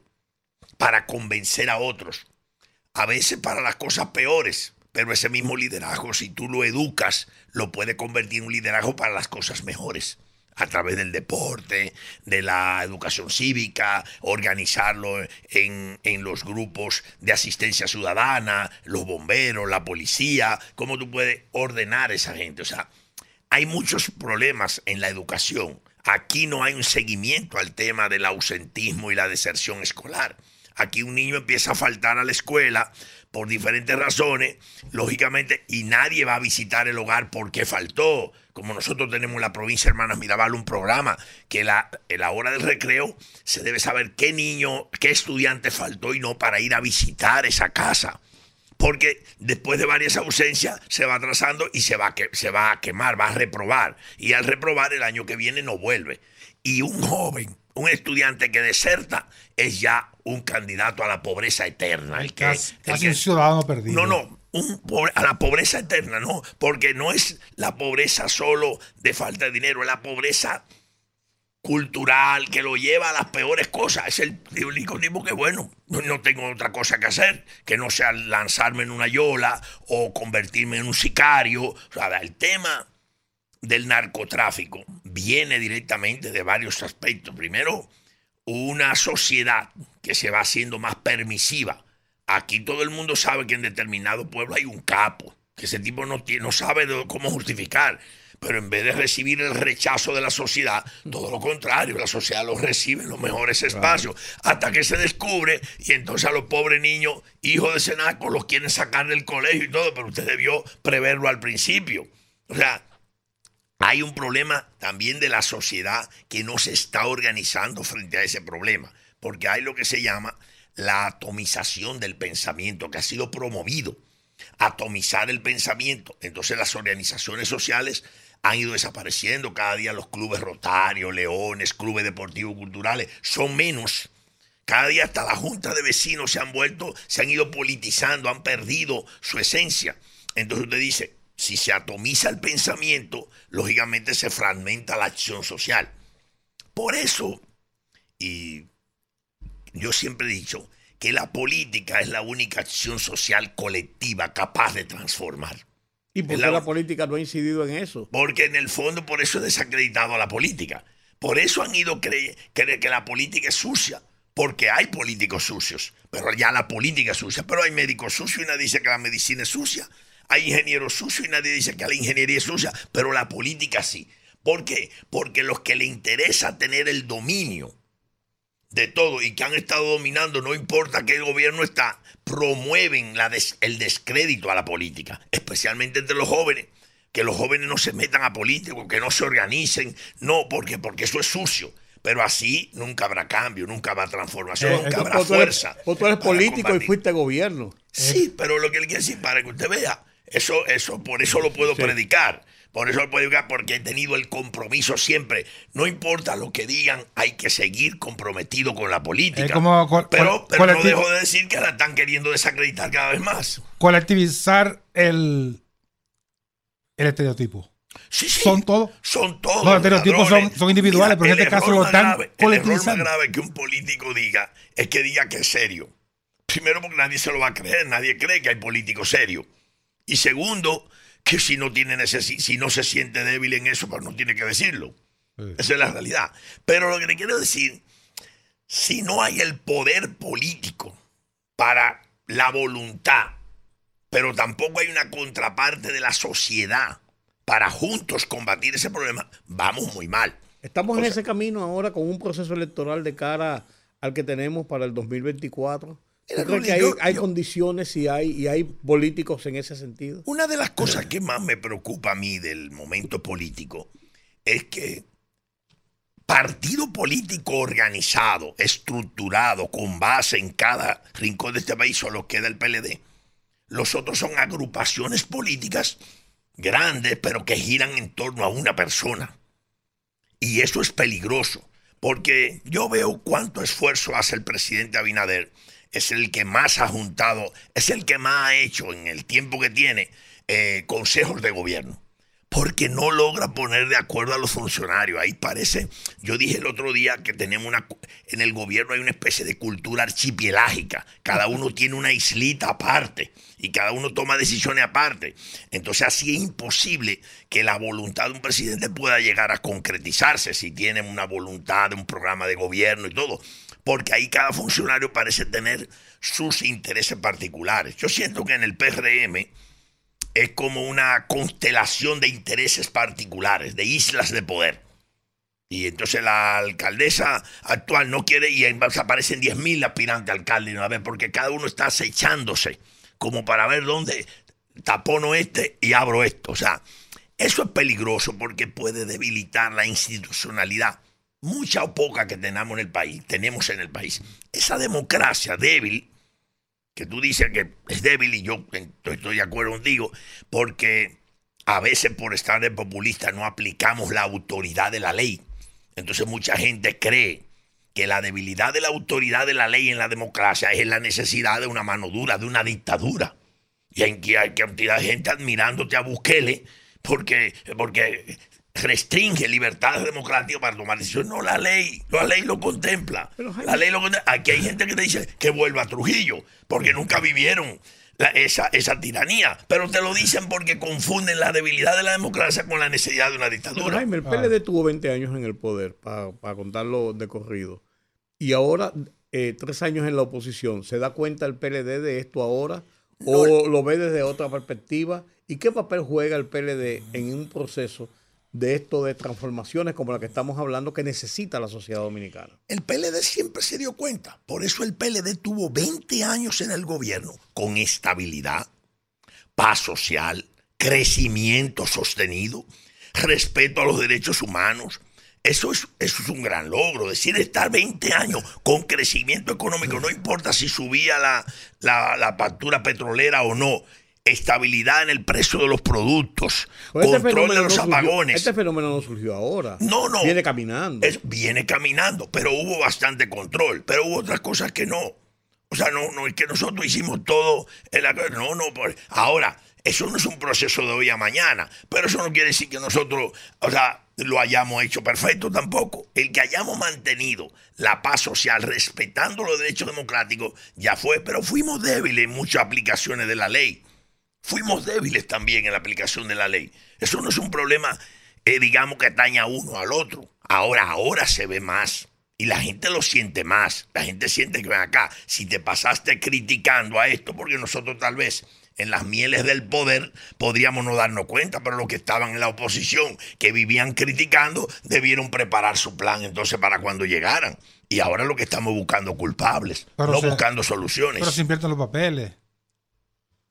para convencer a otros, a veces para las cosas peores, pero ese mismo liderazgo, si tú lo educas, lo puede convertir en un liderazgo para las cosas mejores a través del deporte, de la educación cívica, organizarlo en, los grupos de asistencia ciudadana, los bomberos, la policía, cómo tú puedes ordenar a esa gente. O sea, hay muchos problemas en la educación. Aquí no hay un seguimiento al tema del ausentismo y la deserción escolar. Aquí un niño empieza a faltar a la escuela por diferentes razones, lógicamente, y nadie va a visitar el hogar porque faltó. Como nosotros tenemos en la provincia Hermanas Mirabal un programa que la, en la hora del recreo se debe saber qué niño, qué estudiante faltó y no para ir a visitar esa casa porque después de varias ausencias se va atrasando y se va, a se va a quemar, va a reprobar. Y al reprobar el año que viene no vuelve. Y un joven, un estudiante que deserta, es ya un candidato a la pobreza eterna. El que, casi, un ciudadano perdido. No, no, a la pobreza eterna, no, porque no es la pobreza solo de falta de dinero, es la pobreza cultural que lo lleva a las peores cosas. Es el único tipo que, bueno, no tengo otra cosa que hacer que no sea lanzarme en una yola o convertirme en un sicario. O sea, el tema del narcotráfico viene directamente de varios aspectos. Primero, una sociedad que se va haciendo más permisiva. Aquí todo el mundo sabe que en determinado pueblo hay un capo, que ese tipo no, tiene, no sabe cómo justificar pero en vez de recibir el rechazo de la sociedad, todo lo contrario, la sociedad los recibe en los mejores espacios, hasta que se descubre y entonces a los pobres niños, hijos de Senaco, los quieren sacar del colegio y todo, pero usted debió preverlo al principio. O sea, hay un problema también de la sociedad que no se está organizando frente a ese problema, porque hay lo que se llama la atomización del pensamiento que ha sido promovido atomizar el pensamiento. Entonces las organizaciones sociales han ido desapareciendo. Cada día los clubes rotarios, leones, clubes deportivos culturales son menos. Cada día hasta la junta de vecinos se han vuelto, se han ido politizando, han perdido su esencia. Entonces usted dice, si se atomiza el pensamiento, lógicamente se fragmenta la acción social. Por eso, y yo siempre he dicho que la política es la única acción social colectiva capaz de transformar. ¿Y por qué la, política no ha incidido en eso? Porque en el fondo por eso he desacreditado a la política. Por eso han ido a creer, que la política es sucia. Porque hay políticos sucios. Pero ya la política es sucia. Pero hay médicos sucios y nadie dice que la medicina es sucia. Hay ingenieros sucios y nadie dice que la ingeniería es sucia. Pero la política sí. ¿Por qué? Porque los que le interesa tener el dominio de todo y que han estado dominando, no importa qué gobierno está, promueven la el descrédito a la política, especialmente entre los jóvenes. Que los jóvenes no se metan a políticos, que no se organicen, no, porque, porque eso es sucio. Pero así nunca habrá cambio, nunca habrá transformación, eh, nunca habrá fuerza. Vos tú eres político y fuiste gobierno. Sí, pero lo que le quiero decir, para que usted vea, eso, eso, por eso lo puedo predicar. Por eso lo puedo diga, porque he tenido el compromiso siempre. No importa lo que digan, hay que seguir comprometido con la política. pero pero no dejo de decir que la están queriendo desacreditar cada vez más. Colectivizar el, el estereotipo. Sí, sí. ¿Son todos? Son todos. Los estereotipos son, individuales, pero en este caso lo están colectivizando. El error más grave que un político diga es que diga que es serio. Primero porque nadie se lo va a creer, nadie cree que hay políticos serios. Y segundo, que si no tiene si no se siente débil en eso, pues no tiene que decirlo. Esa es la realidad. Pero lo que le quiero decir, si no hay el poder político para la voluntad, pero tampoco hay una contraparte de la sociedad para juntos combatir ese problema, vamos muy mal. Estamos en ese camino ahora con un proceso electoral de cara al que tenemos para el 2024 creo que hay, condiciones y hay, y hay políticos en ese sentido? Una de las cosas que más me preocupa a mí del momento político es que partido político organizado, estructurado, con base en cada rincón de este país, solo queda el PLD. Los otros son agrupaciones políticas grandes, pero que giran en torno a una persona. Y eso es peligroso, porque yo veo cuánto esfuerzo hace el presidente Abinader es el que más ha juntado, es el que más ha hecho en el tiempo que tiene eh, consejos de gobierno. Porque no logra poner de acuerdo a los funcionarios. Ahí parece, yo dije el otro día que tenemos una, en el gobierno hay una especie de cultura archipielágica. Cada uno *laughs* tiene una islita aparte y cada uno toma decisiones aparte. Entonces así es imposible que la voluntad de un presidente pueda llegar a concretizarse si tiene una voluntad de un programa de gobierno y todo porque ahí cada funcionario parece tener sus intereses particulares. Yo siento que en el PRM es como una constelación de intereses particulares, de islas de poder. Y entonces la alcaldesa actual no quiere y aparecen 10.000 aspirantes a alcalde porque cada uno está acechándose como para ver dónde tapono este y abro esto. O sea, eso es peligroso porque puede debilitar la institucionalidad, mucha o poca que tenemos en el país, tenemos en el país. Esa democracia débil, que tú dices que es débil y yo estoy de acuerdo contigo, porque a veces por estar de populista no aplicamos la autoridad de la ley. Entonces mucha gente cree que la debilidad de la autoridad de la ley en la democracia es la necesidad de una mano dura, de una dictadura. Y hay, hay cantidad de gente admirándote a Bukele porque, porque restringe libertades democráticas para tomar decisiones. No, la ley, la ley lo contempla. la ley lo contempla. Aquí hay gente que te dice que vuelva a Trujillo, porque nunca vivieron esa, esa tiranía. Pero te lo dicen porque confunden la debilidad de la democracia con la necesidad de una dictadura. Jaime, el PLD tuvo 20 años en el poder, para, contarlo de corrido. Y ahora, eh, tres años en la oposición. ¿Se da cuenta el PLD de esto ahora? ¿O lo ve desde otra perspectiva? ¿Y qué papel juega el PLD en un proceso de esto de transformaciones como la que estamos hablando que necesita la sociedad dominicana? El PLD siempre se dio cuenta. Por eso el PLD tuvo 20 años en el gobierno con estabilidad, paz social, crecimiento sostenido, respeto a los derechos humanos, eso es, eso es un gran logro. Decir, estar 20 años con crecimiento económico, no importa si subía la, la, factura petrolera o no. Estabilidad en el precio de los productos, pues este control de los apagones. este fenómeno no surgió ahora. No, no. Viene caminando. viene caminando, pero hubo bastante control. Pero hubo otras cosas que no. O sea, no, no es que nosotros hicimos todo. En la, no, no. ahora, eso no es un proceso de hoy a mañana. Pero eso no quiere decir que nosotros, o sea, lo hayamos hecho perfecto tampoco. El que hayamos mantenido la paz social respetando los derechos democráticos ya fue, pero fuimos débiles en muchas aplicaciones de la ley. Fuimos débiles también en la aplicación de la ley. Eso no es un problema, eh, digamos, que ataña uno al otro. Ahora, ahora se ve más. Y la gente lo siente más. La gente siente que ven acá. Si te pasaste criticando a esto, porque nosotros tal vez en las mieles del poder, podríamos no darnos cuenta, pero los que estaban en la oposición, que vivían criticando, debieron preparar su plan entonces para cuando llegaran. Y ahora lo que estamos buscando culpables, no buscando soluciones. Pero se invierten los papeles.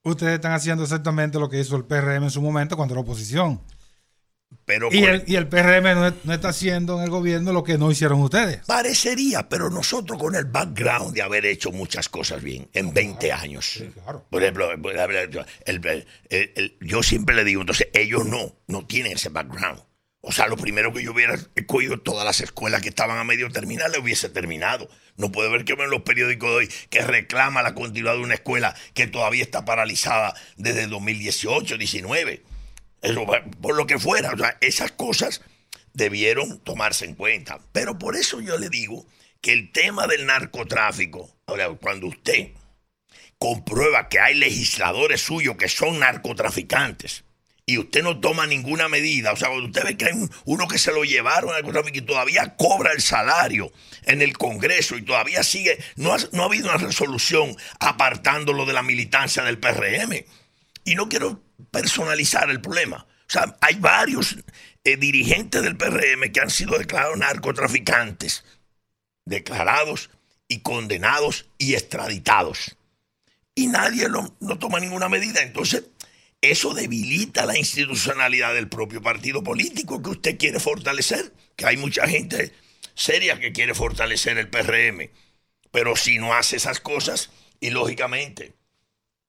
Ustedes están haciendo exactamente lo que hizo el PRM en su momento contra la oposición y, el, y, el, PRM no, está haciendo en el gobierno lo que no hicieron ustedes. Parecería, pero nosotros con el background de haber hecho muchas cosas bien en 20 años. Por ejemplo, yo siempre le digo, entonces ellos no, no tienen ese background. O sea, lo primero que yo hubiera cogido todas las escuelas que estaban a medio terminar, le hubiese terminado. No puede ver que en los periódicos de hoy que reclama la continuidad de una escuela que todavía está paralizada desde 2018, 19 por lo que fuera. O sea, esas cosas debieron tomarse en cuenta. Pero por eso yo le digo que el tema del narcotráfico, cuando usted comprueba que hay legisladores suyos que son narcotraficantes y usted no toma ninguna medida, o sea, cuando usted ve que hay uno que se lo llevaron al y todavía cobra el salario en el Congreso y todavía sigue, no no ha habido una resolución apartándolo de la militancia del PRM. Y no quiero personalizar el problema. O sea, hay varios eh, dirigentes del PRM que han sido declarados narcotraficantes, declarados y condenados y extraditados. Y nadie no toma ninguna medida. Entonces, eso debilita la institucionalidad del propio partido político que usted quiere fortalecer. Que hay mucha gente seria que quiere fortalecer el PRM. Pero si no hace esas cosas, y lógicamente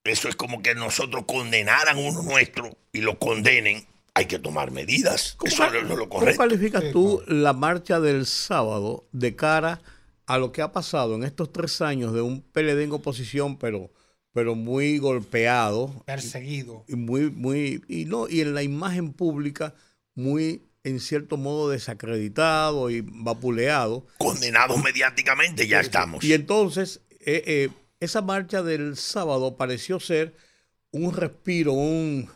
eso es como que nosotros condenaran uno nuestro y lo condenen. Hay que tomar medidas. Eso es lo correcto. ¿Cómo calificas tú la marcha del sábado de cara a lo que ha pasado en estos tres años de un PLD en oposición, pero, pero muy golpeado. Perseguido. Y muy, muy, y no, y en la imagen pública muy en cierto modo desacreditado y vapuleado. Condenados mediáticamente, ya estamos. Y entonces, eh, eh, esa marcha del sábado pareció ser un respiro, un...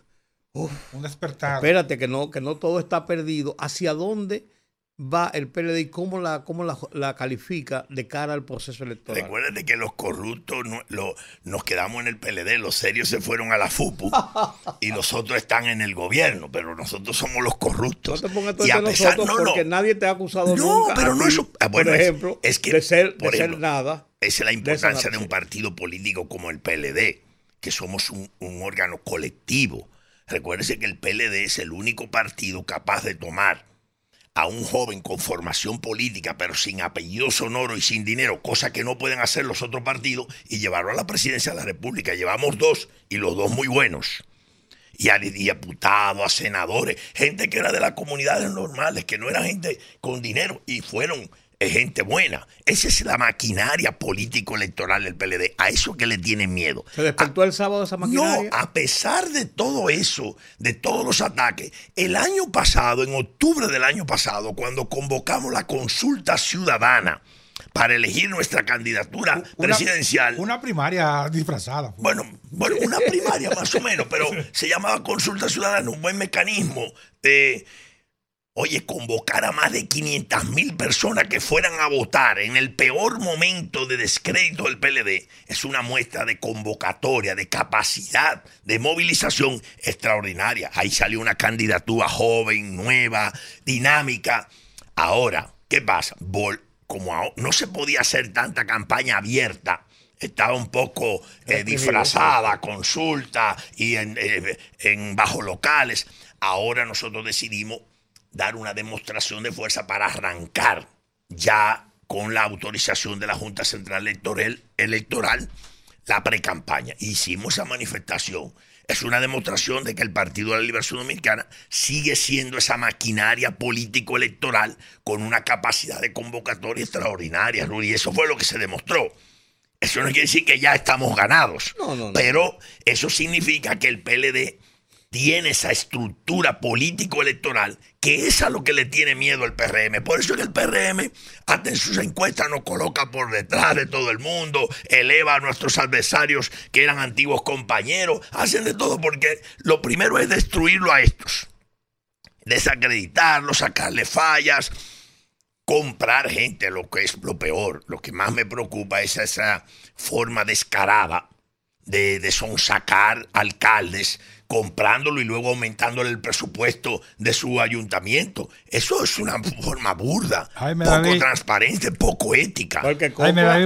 un despertar. Espérate, que no, que no todo está perdido. ¿Hacia dónde va el PLD y cómo la, cómo la, califica de cara al proceso electoral? Recuérdate que los corruptos no, nos quedamos en el PLD, los serios se fueron a la FUPU *laughs* y los otros están en el gobierno, pero nosotros somos los corruptos. No te pongas y a pesar, nosotros no, porque nadie te ha acusado no, nunca. pero no eso. Ah, por ejemplo, es, que, de ser, de ser nada. Esa es la importancia de, un partido político como el PLD, que somos un, un órgano colectivo. Recuérdese que el PLD es el único partido capaz de tomar a un joven con formación política, pero sin apellido sonoro y sin dinero, cosa que no pueden hacer los otros partidos, y llevarlo a la presidencia de la República. Llevamos dos y los dos muy buenos. Y a diputados, a senadores, gente que era de las comunidades normales, que no era gente con dinero y fueron es gente buena. Esa es la maquinaria político-electoral del PLD. A eso que le tienen miedo. ¿Se despertó el sábado esa maquinaria? No, a pesar de todo eso, de todos los ataques, el año pasado, en octubre del año pasado, cuando convocamos la consulta ciudadana, para elegir nuestra candidatura presidencial. Una primaria disfrazada. Bueno, bueno, una primaria más o menos, pero *laughs* se llamaba consulta ciudadana, un buen mecanismo. de oye, convocar a más de 500 mil personas que fueran a votar en el peor momento de descrédito del PLD es una muestra de convocatoria, de capacidad, de movilización extraordinaria. Ahí salió una candidatura joven, nueva, dinámica. Ahora, ¿qué pasa? como no se podía hacer tanta campaña abierta, estaba un poco eh, disfrazada, consulta y en, eh, en bajo locales. Ahora nosotros decidimos dar una demostración de fuerza para arrancar ya con la autorización de la Junta Central Electoral, electoral la precampaña. Hicimos esa manifestación. Es una demostración de que el Partido de la Liberación Dominicana sigue siendo esa maquinaria político-electoral con una capacidad de convocatoria extraordinaria, Y eso fue lo que se demostró. Eso no quiere decir que ya estamos ganados. Pero eso significa que el PLD tiene esa estructura político-electoral que es a lo que le tiene miedo el PRM. Por eso es que el PRM, hasta sus encuestas, nos coloca por detrás de todo el mundo, eleva a nuestros adversarios que eran antiguos compañeros, hacen de todo porque lo primero es destruirlo a estos, desacreditarlo, sacarle fallas, comprar gente, lo que es lo peor. Lo que más me preocupa es esa forma descarada de, de sonsacar alcaldes comprándolo y luego aumentándole el presupuesto de su ayuntamiento. Eso es una forma burda, poco transparente, poco ética. Porque compra,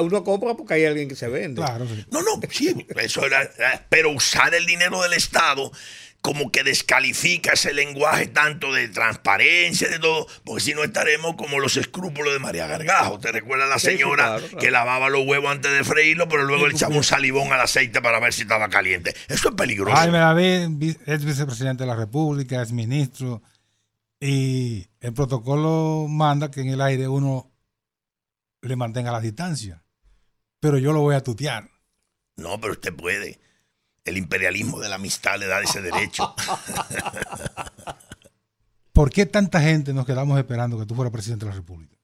uno compra porque hay alguien que se vende. No, no, sí, eso era, pero usar el dinero del Estado como que descalifica ese lenguaje tanto de transparencia, de todo, porque si no estaremos como los escrúpulos de María Gargajo. ¿Te recuerda la señora que lavaba los huevos antes de freírlo, pero luego le echaba un salivón al aceite para ver si estaba caliente? Eso es peligroso. Jaime David es vicepresidente de la República, es ministro, y el protocolo manda que en el aire uno le mantenga la distancia. Pero yo lo voy a tutear. No, pero usted puede. El imperialismo de la amistad le da ese derecho. *laughs* ¿Por qué tanta gente nos quedamos esperando que tú fueras presidente de la República?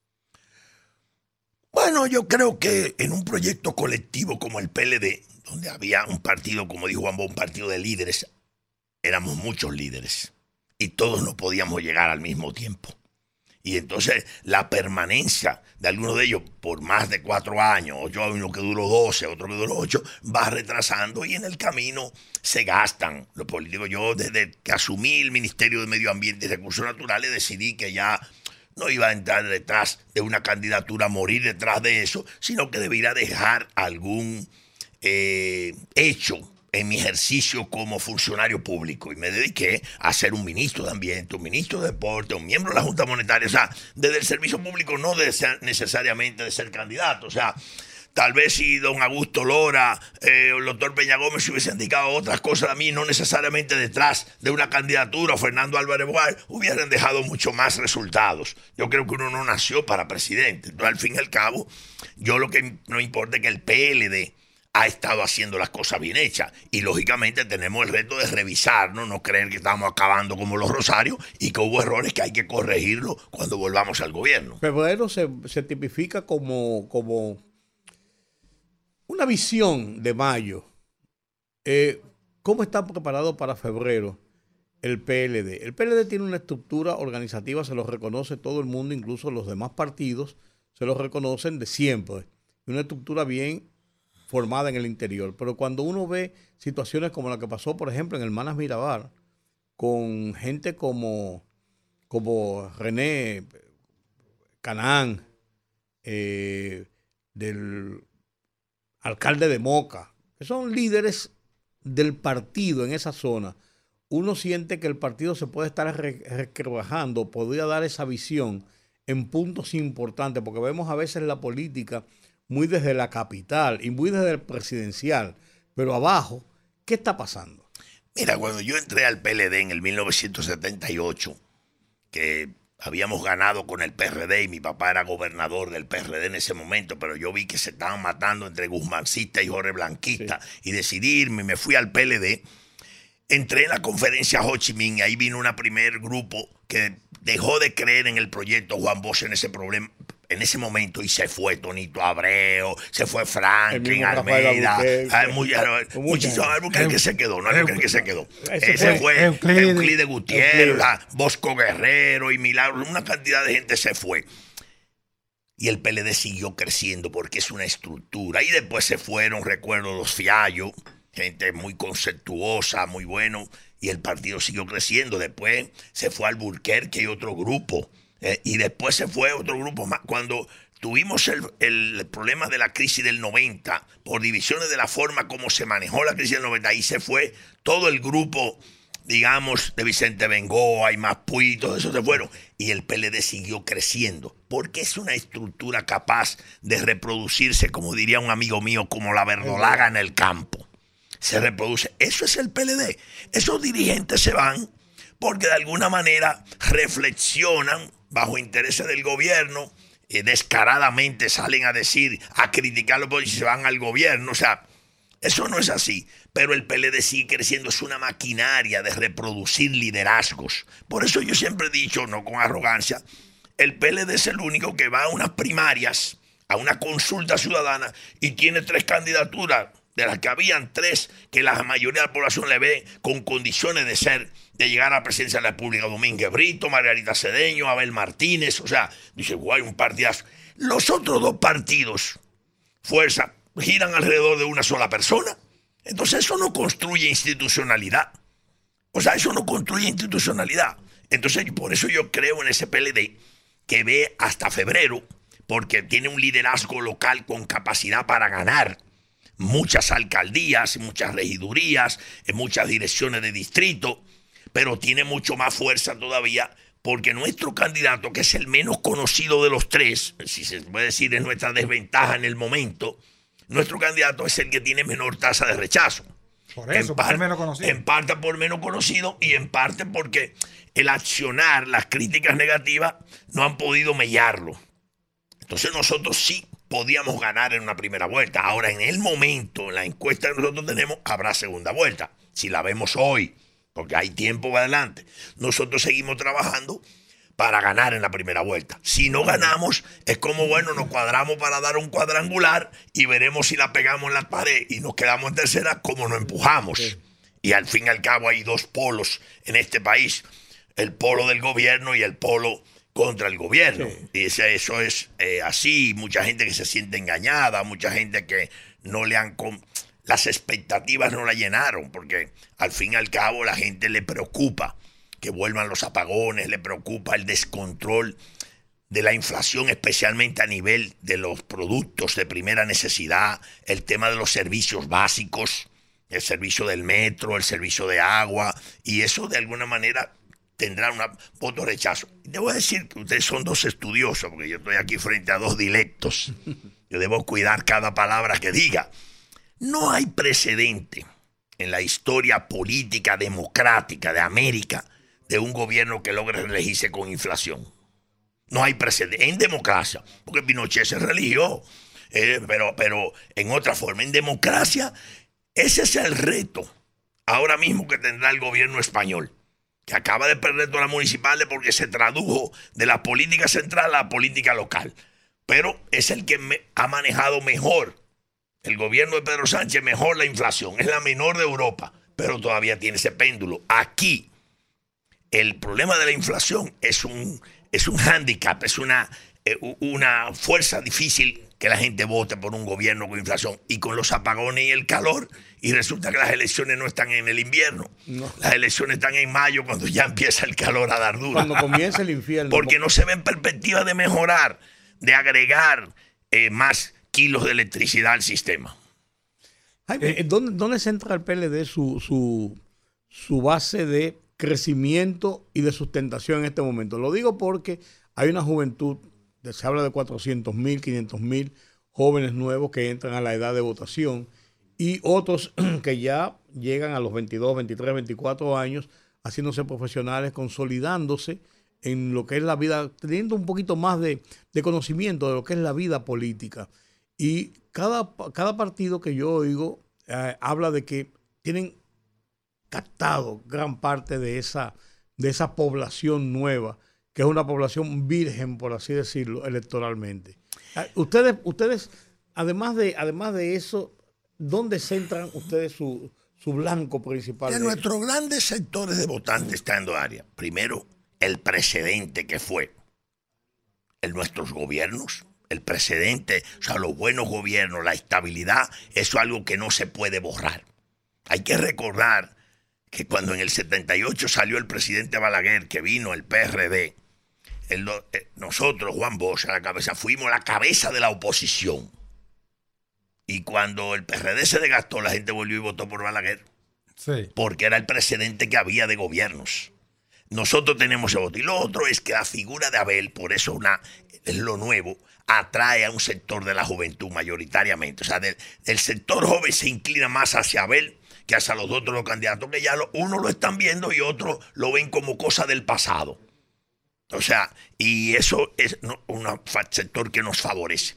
Bueno, yo creo que en un proyecto colectivo como el PLD, donde había un partido, como dijo Juan un partido de líderes, éramos muchos líderes y todos no podíamos llegar al mismo tiempo. Y entonces la permanencia de algunos de ellos por más de cuatro años, yo uno que duró doce, otro que duró ocho, va retrasando y en el camino se gastan los políticos. Yo desde que asumí el Ministerio de Medio Ambiente y Recursos Naturales decidí que ya no iba a entrar detrás de una candidatura, morir detrás de eso, sino que debería dejar algún eh, hecho en mi ejercicio como funcionario público y me dediqué a ser un ministro de Ambiente, un ministro de Deporte, un miembro de la Junta Monetaria. O sea, desde el servicio público no de ser necesariamente de ser candidato. O sea, tal vez si don Augusto Lora eh, o el doctor Peña Gómez se hubiesen indicado otras cosas a mí, no necesariamente detrás de una candidatura o Fernando Álvarez Boal, hubieran dejado mucho más resultados. Yo creo que uno no nació para presidente. Entonces, al fin y al cabo, yo lo que no importa es que el PLD ha estado haciendo las cosas bien hechas. Y lógicamente tenemos el reto de revisarnos, no creer que estamos acabando como los Rosarios y que hubo errores que hay que corregirlo cuando volvamos al gobierno. Febrero se, se tipifica como, como una visión de mayo. Eh, ¿Cómo está preparado para febrero el PLD? El PLD tiene una estructura organizativa, se lo reconoce todo el mundo, incluso los demás partidos se lo reconocen de siempre. Una estructura bien formada en el interior. Pero cuando uno ve situaciones como la que pasó, por ejemplo, en el Manas Mirabar, con gente como, como René Canán, eh, del alcalde de Moca, que son líderes del partido en esa zona, uno siente que el partido se puede estar requebrajando, podría dar esa visión en puntos importantes, porque vemos a veces la política muy desde la capital y muy desde el presidencial, pero abajo, ¿qué está pasando? Mira, cuando yo entré al PLD en el 1978, que habíamos ganado con el PRD y mi papá era gobernador del PRD en ese momento, pero yo vi que se estaban matando entre Guzmancista y Jorge Blanquista y decidí irme, me fui al PLD. Entré en la conferencia Ho Chi Minh, ahí vino un primer grupo que dejó de creer en el proyecto Juan Bosch en ese problema, en ese momento y se fue Tonito Abreu, se fue Franklin Almeida, hay muchísimos que se quedó, no que se quedó. Ese fue Euclide, Gutiérrez, Bosco Guerrero y Milagro, una cantidad de gente se fue. Y el PLD siguió creciendo porque es una estructura. Y después se fueron, recuerdo, los Fiallo, gente muy conceptuosa, muy bueno. Y el partido siguió creciendo. Después se fue al Burquerque y otro grupo eh, y después se fue otro grupo más. Cuando tuvimos el, problema de la crisis del 90, por divisiones de la forma como se manejó la crisis del 90, ahí se fue todo el grupo, digamos, de Vicente Bengoa y Maspuy, todo eso se fueron. Y el PLD siguió creciendo, porque es una estructura capaz de reproducirse, como diría un amigo mío, como la verdolaga en el campo. Se reproduce. Eso es el PLD. Esos dirigentes se van porque de alguna manera reflexionan bajo intereses del gobierno, eh, descaradamente salen a decir, a criticarlo porque se van al gobierno. O sea, eso no es así. Pero el PLD sigue creciendo, es una maquinaria de reproducir liderazgos. Por eso yo siempre he dicho, no con arrogancia, el PLD es el único que va a unas primarias, a una consulta ciudadana y tiene tres candidaturas, de las que habían tres que la mayoría de la población le ve con condiciones de ser de llegar a la presidencia de la República, Domínguez Brito, Margarita Cedeño, Abel Martínez, o sea, dice, guay, un partidazo. Los otros dos partidos, fuerza, giran alrededor de una sola persona. Entonces eso no construye institucionalidad. O sea, eso no construye institucionalidad. Entonces, por eso yo creo en ese PLD que ve hasta febrero, porque tiene un liderazgo local con capacidad para ganar muchas alcaldías, muchas regidurías, en muchas direcciones de distrito pero tiene mucho más fuerza todavía porque nuestro candidato, que es el menos conocido de los tres, si se puede decir es nuestra desventaja en el momento, nuestro candidato es el que tiene menor tasa de rechazo. Por eso, en, por menos conocido. en parte por menos conocido y en parte porque el accionar, las críticas negativas, no han podido mellarlo. Entonces nosotros sí podíamos ganar en una primera vuelta. Ahora, en el momento, en la encuesta que nosotros tenemos, habrá segunda vuelta. Si la vemos hoy, porque hay tiempo adelante. Nosotros seguimos trabajando para ganar en la primera vuelta. Si no ganamos, es como, bueno, nos cuadramos para dar un cuadrangular y veremos si la pegamos en la pared y nos quedamos en tercera, como nos empujamos. Y al fin y al cabo hay dos polos en este país, el polo del gobierno y el polo contra el gobierno. Y eso es eh, así, mucha gente que se siente engañada, mucha gente que no le han las expectativas no la llenaron, porque al fin y al cabo la gente le preocupa que vuelvan los apagones, le preocupa el descontrol de la inflación, especialmente a nivel de los productos de primera necesidad, el tema de los servicios básicos, el servicio del metro, el servicio de agua, y eso de alguna manera tendrá un voto rechazo. Debo decir que ustedes son dos estudiosos, porque yo estoy aquí frente a dos dilectos. *laughs* Yo debo cuidar cada palabra que diga. No hay precedente en la historia política democrática de América de un gobierno que logre reelegirse con inflación. No hay precedente en democracia, porque Pinochet se religió, eh, pero, pero en otra forma, en democracia, ese es el reto ahora mismo que tendrá el gobierno español, que acaba de perder todas las municipales porque se tradujo de la política central a la política local, pero es el que ha manejado mejor el gobierno de Pedro Sánchez mejor la inflación, es la menor de Europa, pero todavía tiene ese péndulo. Aquí, el problema de la inflación es un, es un hándicap, es una, eh, una fuerza difícil que la gente vote por un gobierno con inflación y con los apagones y el calor. Y resulta que las elecciones no están en el invierno. Las elecciones están en mayo cuando ya empieza el calor a dar duro. Cuando comienza el infierno. Porque no se ve en perspectiva de mejorar, de agregar eh, más kilos de electricidad al sistema. Jaime, ¿dónde, ¿dónde centra el PLD su, su, su base de crecimiento y de sustentación en este momento? Lo digo porque hay una juventud, se habla de 400 mil, 500 mil jóvenes nuevos que entran a la edad de votación y otros *clears throat* que ya llegan a los 22, 23, 24 años haciéndose profesionales, consolidándose en lo que es la vida, teniendo un poquito más de, conocimiento de lo que es la vida política. Y cada, cada partido que yo oigo eh, habla de que tienen captado gran parte de esa, de esa población nueva, que es una población virgen, por así decirlo, electoralmente. Ah, ustedes, ustedes además, de, además de eso, ¿dónde centran ustedes su, su blanco principal? De nuestros grandes sectores de votantes están en dos. Primero, el precedente que fue en nuestros gobiernos, el precedente, o sea, los buenos gobiernos, la estabilidad, eso es algo que no se puede borrar. Hay que recordar que cuando en el 78 salió el presidente Balaguer, que vino el PRD, eh, nosotros, Juan Bosch, a la cabeza, fuimos la cabeza de la oposición. Y cuando el PRD se desgastó, la gente volvió y votó por Balaguer. Sí. Porque era el precedente que había de gobiernos. Nosotros tenemos ese voto. Y lo otro es que la figura de Abel, por eso una, es lo nuevo, atrae a un sector de la juventud mayoritariamente. O sea, del, sector joven se inclina más hacia Abel que hacia los otros los candidatos, que ya lo, uno lo están viendo y otros lo ven como cosa del pasado. O sea, y eso es un sector que nos favorece.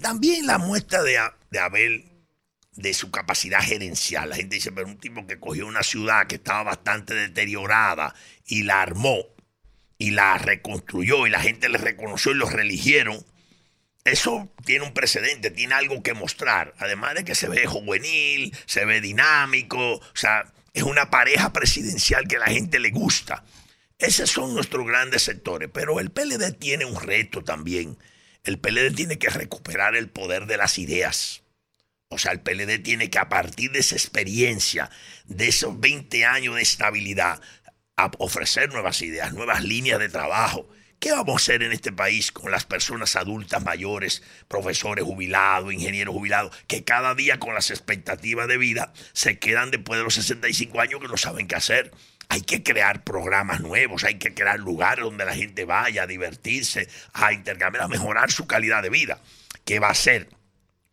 también la muestra de, Abel de su capacidad gerencial. La gente dice, pero un tipo que cogió una ciudad que estaba bastante deteriorada y la armó y la reconstruyó y la gente le reconoció y los religieron. Eso tiene un precedente, tiene algo que mostrar. Además de que se ve juvenil, se ve dinámico, o sea, es una pareja presidencial que la gente le gusta. Esos son nuestros grandes sectores, pero el PLD tiene un reto también. El PLD tiene que recuperar el poder de las ideas. O sea, el PLD tiene que a partir de esa experiencia, de esos 20 años de estabilidad, ofrecer nuevas ideas, nuevas líneas de trabajo. ¿Qué vamos a hacer en este país con las personas adultas mayores, profesores jubilados, ingenieros jubilados, que cada día con las expectativas de vida se quedan después de los 65 años que no saben qué hacer? Hay que crear programas nuevos, hay que crear lugares donde la gente vaya a divertirse, a intercambiar, a mejorar su calidad de vida. ¿Qué va a hacer?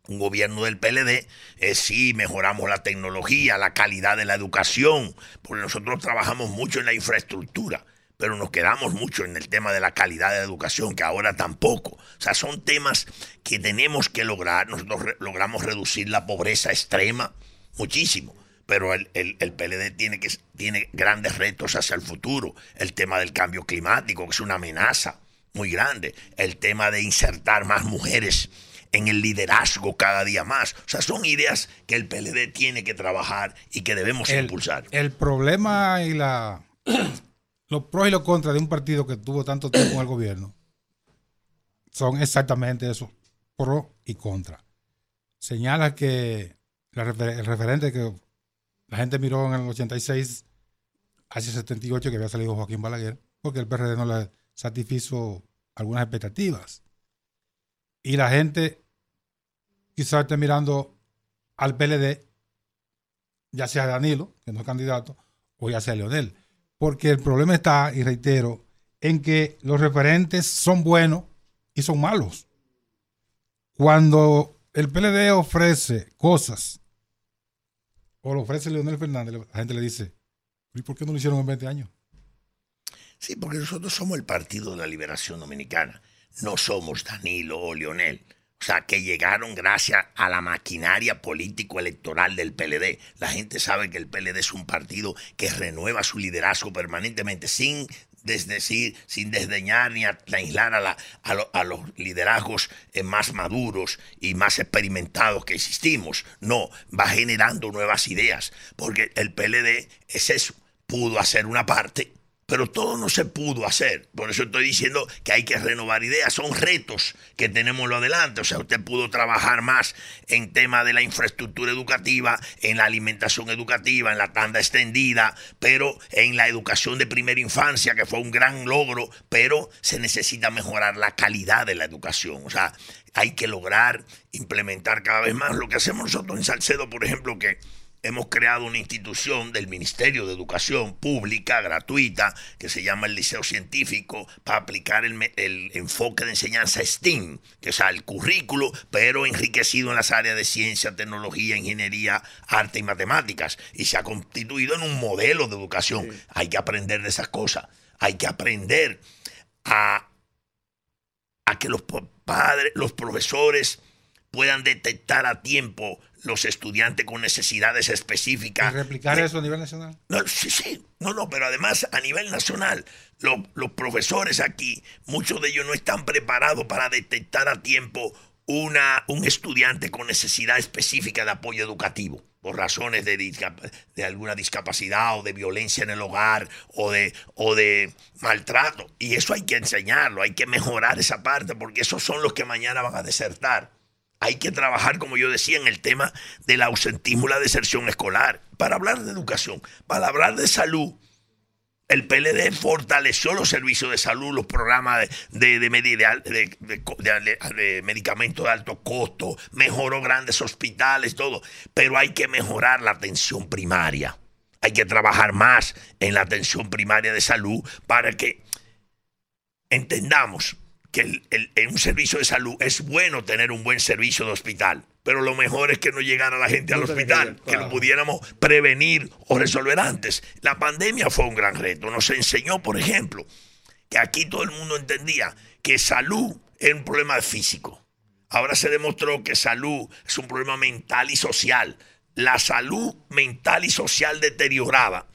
un gobierno del PLD, es sí mejoramos la tecnología, la calidad de la educación, porque nosotros trabajamos mucho en la infraestructura, pero nos quedamos mucho en el tema de la calidad de la educación, que ahora tampoco. O sea, son temas que tenemos que lograr. Nosotros logramos reducir la pobreza extrema muchísimo, pero el, el, PLD tiene, que, tiene grandes retos hacia el futuro. El tema del cambio climático, que es una amenaza muy grande. El tema de insertar más mujeres en el liderazgo cada día más. O sea, son ideas que el PLD tiene que trabajar y que debemos impulsar. El problema y la *clears throat* los pros y los contras de un partido que tuvo tanto tiempo en el gobierno son exactamente eso, pro y contra. Señala que el referente que la gente miró en el 86 hacia 78 que había salido Joaquín Balaguer, porque el PRD no le satisfizo algunas expectativas. Y la gente quizás esté mirando al PLD, ya sea Danilo, que no es candidato, o ya sea Leonel. Porque el problema está, y reitero, en que los referentes son buenos y son malos. Cuando el PLD ofrece cosas, o lo ofrece Leonel Fernández, la gente le dice, ¿y por qué no lo hicieron en 20 años? Sí, porque nosotros somos el Partido de la Liberación Dominicana no somos Danilo o Lionel. O sea, que llegaron gracias a la maquinaria político-electoral del PLD. La gente sabe que el PLD es un partido que renueva su liderazgo permanentemente, sin desdecir, sin desdeñar ni aislar a, a, los liderazgos eh, más maduros y más experimentados que existimos. No, va generando nuevas ideas, porque el PLD es eso, pudo hacer una parte pero todo no se pudo hacer. Por eso estoy diciendo que hay que renovar ideas. Son retos que tenemos lo adelante. O sea, usted pudo trabajar más en tema de la infraestructura educativa, en la alimentación educativa, en la tanda extendida, pero en la educación de primera infancia, que fue un gran logro, pero se necesita mejorar la calidad de la educación. O sea, hay que lograr implementar cada vez más lo que hacemos nosotros en Salcedo, por ejemplo, que hemos creado una institución del Ministerio de Educación Pública, gratuita, que se llama el Liceo Científico, para aplicar el, enfoque de enseñanza STEAM, que es el currículo, pero enriquecido en las áreas de ciencia, tecnología, ingeniería, arte y matemáticas. Y se ha constituido en un modelo de educación. Hay que aprender de esas cosas. Hay que aprender a, a que los padres, los profesores puedan detectar a tiempo los estudiantes con necesidades específicas. ¿Y replicar eso a nivel nacional? No, sí, sí. No, no, pero además a nivel nacional, los profesores aquí, muchos de ellos no están preparados para detectar a tiempo una, un estudiante con necesidad específica de apoyo educativo por razones de, de, alguna discapacidad o de violencia en el hogar o de, o de maltrato. Y eso hay que enseñarlo, hay que mejorar esa parte porque esos son los que mañana van a desertar. Hay que trabajar, como yo decía, en el tema del ausentismo y la deserción escolar. Para hablar de educación, para hablar de salud, el PLD fortaleció los servicios de salud, los programas de, de, de, medicamentos de alto costo, mejoró grandes hospitales, todo. Pero hay que mejorar la atención primaria. Hay que trabajar más en la atención primaria de salud para que entendamos que en un servicio de salud es bueno tener un buen servicio de hospital, pero lo mejor es que no llegara la gente al hospital, que, lo pudiéramos prevenir o resolver antes. La pandemia fue un gran reto. Nos enseñó, por ejemplo, que aquí todo el mundo entendía que salud es un problema físico. Ahora se demostró que salud es un problema mental y social. La salud mental y social deteriorada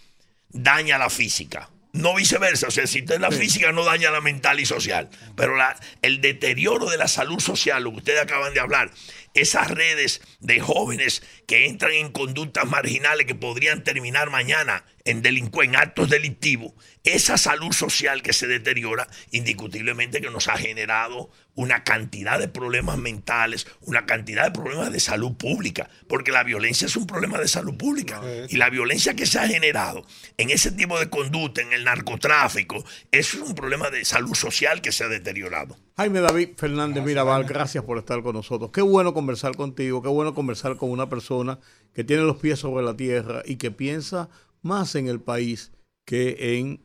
daña la física no viceversa. O sea, si usted la física no daña la mental y social, pero la, el deterioro de la salud social, lo que ustedes acaban de hablar, esas redes de jóvenes que entran en conductas marginales que podrían terminar mañana en, en actos delictivos, esa salud social que se deteriora, indiscutiblemente que nos ha generado una cantidad de problemas mentales, una cantidad de problemas de salud pública, porque la violencia es un problema de salud pública. Y la violencia que se ha generado en ese tipo de conducta, en el narcotráfico, es un problema de salud social que se ha deteriorado. Jaime David Fernández Mirabal, gracias por estar con nosotros. Qué bueno conversar contigo, qué bueno conversar con una persona que tiene los pies sobre la tierra y que piensa más en el país que en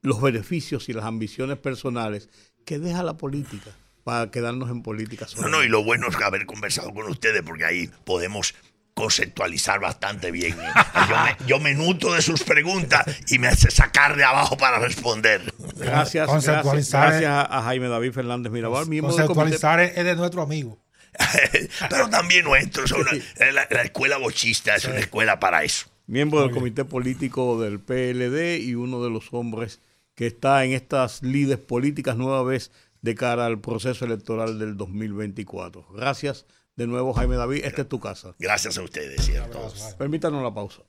los beneficios y las ambiciones personales que deja la política para quedarnos en política. No, no, y lo bueno es haber conversado con ustedes porque ahí podemos conceptualizar bastante bien. Yo me, nutro de sus preguntas y me hace sacar de abajo para responder. Gracias, gracias, a Jaime David Fernández Mirabal. Conceptualizar es de nuestro amigo. *laughs* Pero también nuestro. la, escuela bochista es una escuela para eso. Miembro del comité político del PLD y uno de los hombres que está en estas lides políticas nueva vez de cara al proceso electoral del 2024. Gracias de nuevo, Jaime David, esta es tu casa. Gracias a ustedes y a Permítanos la pausa.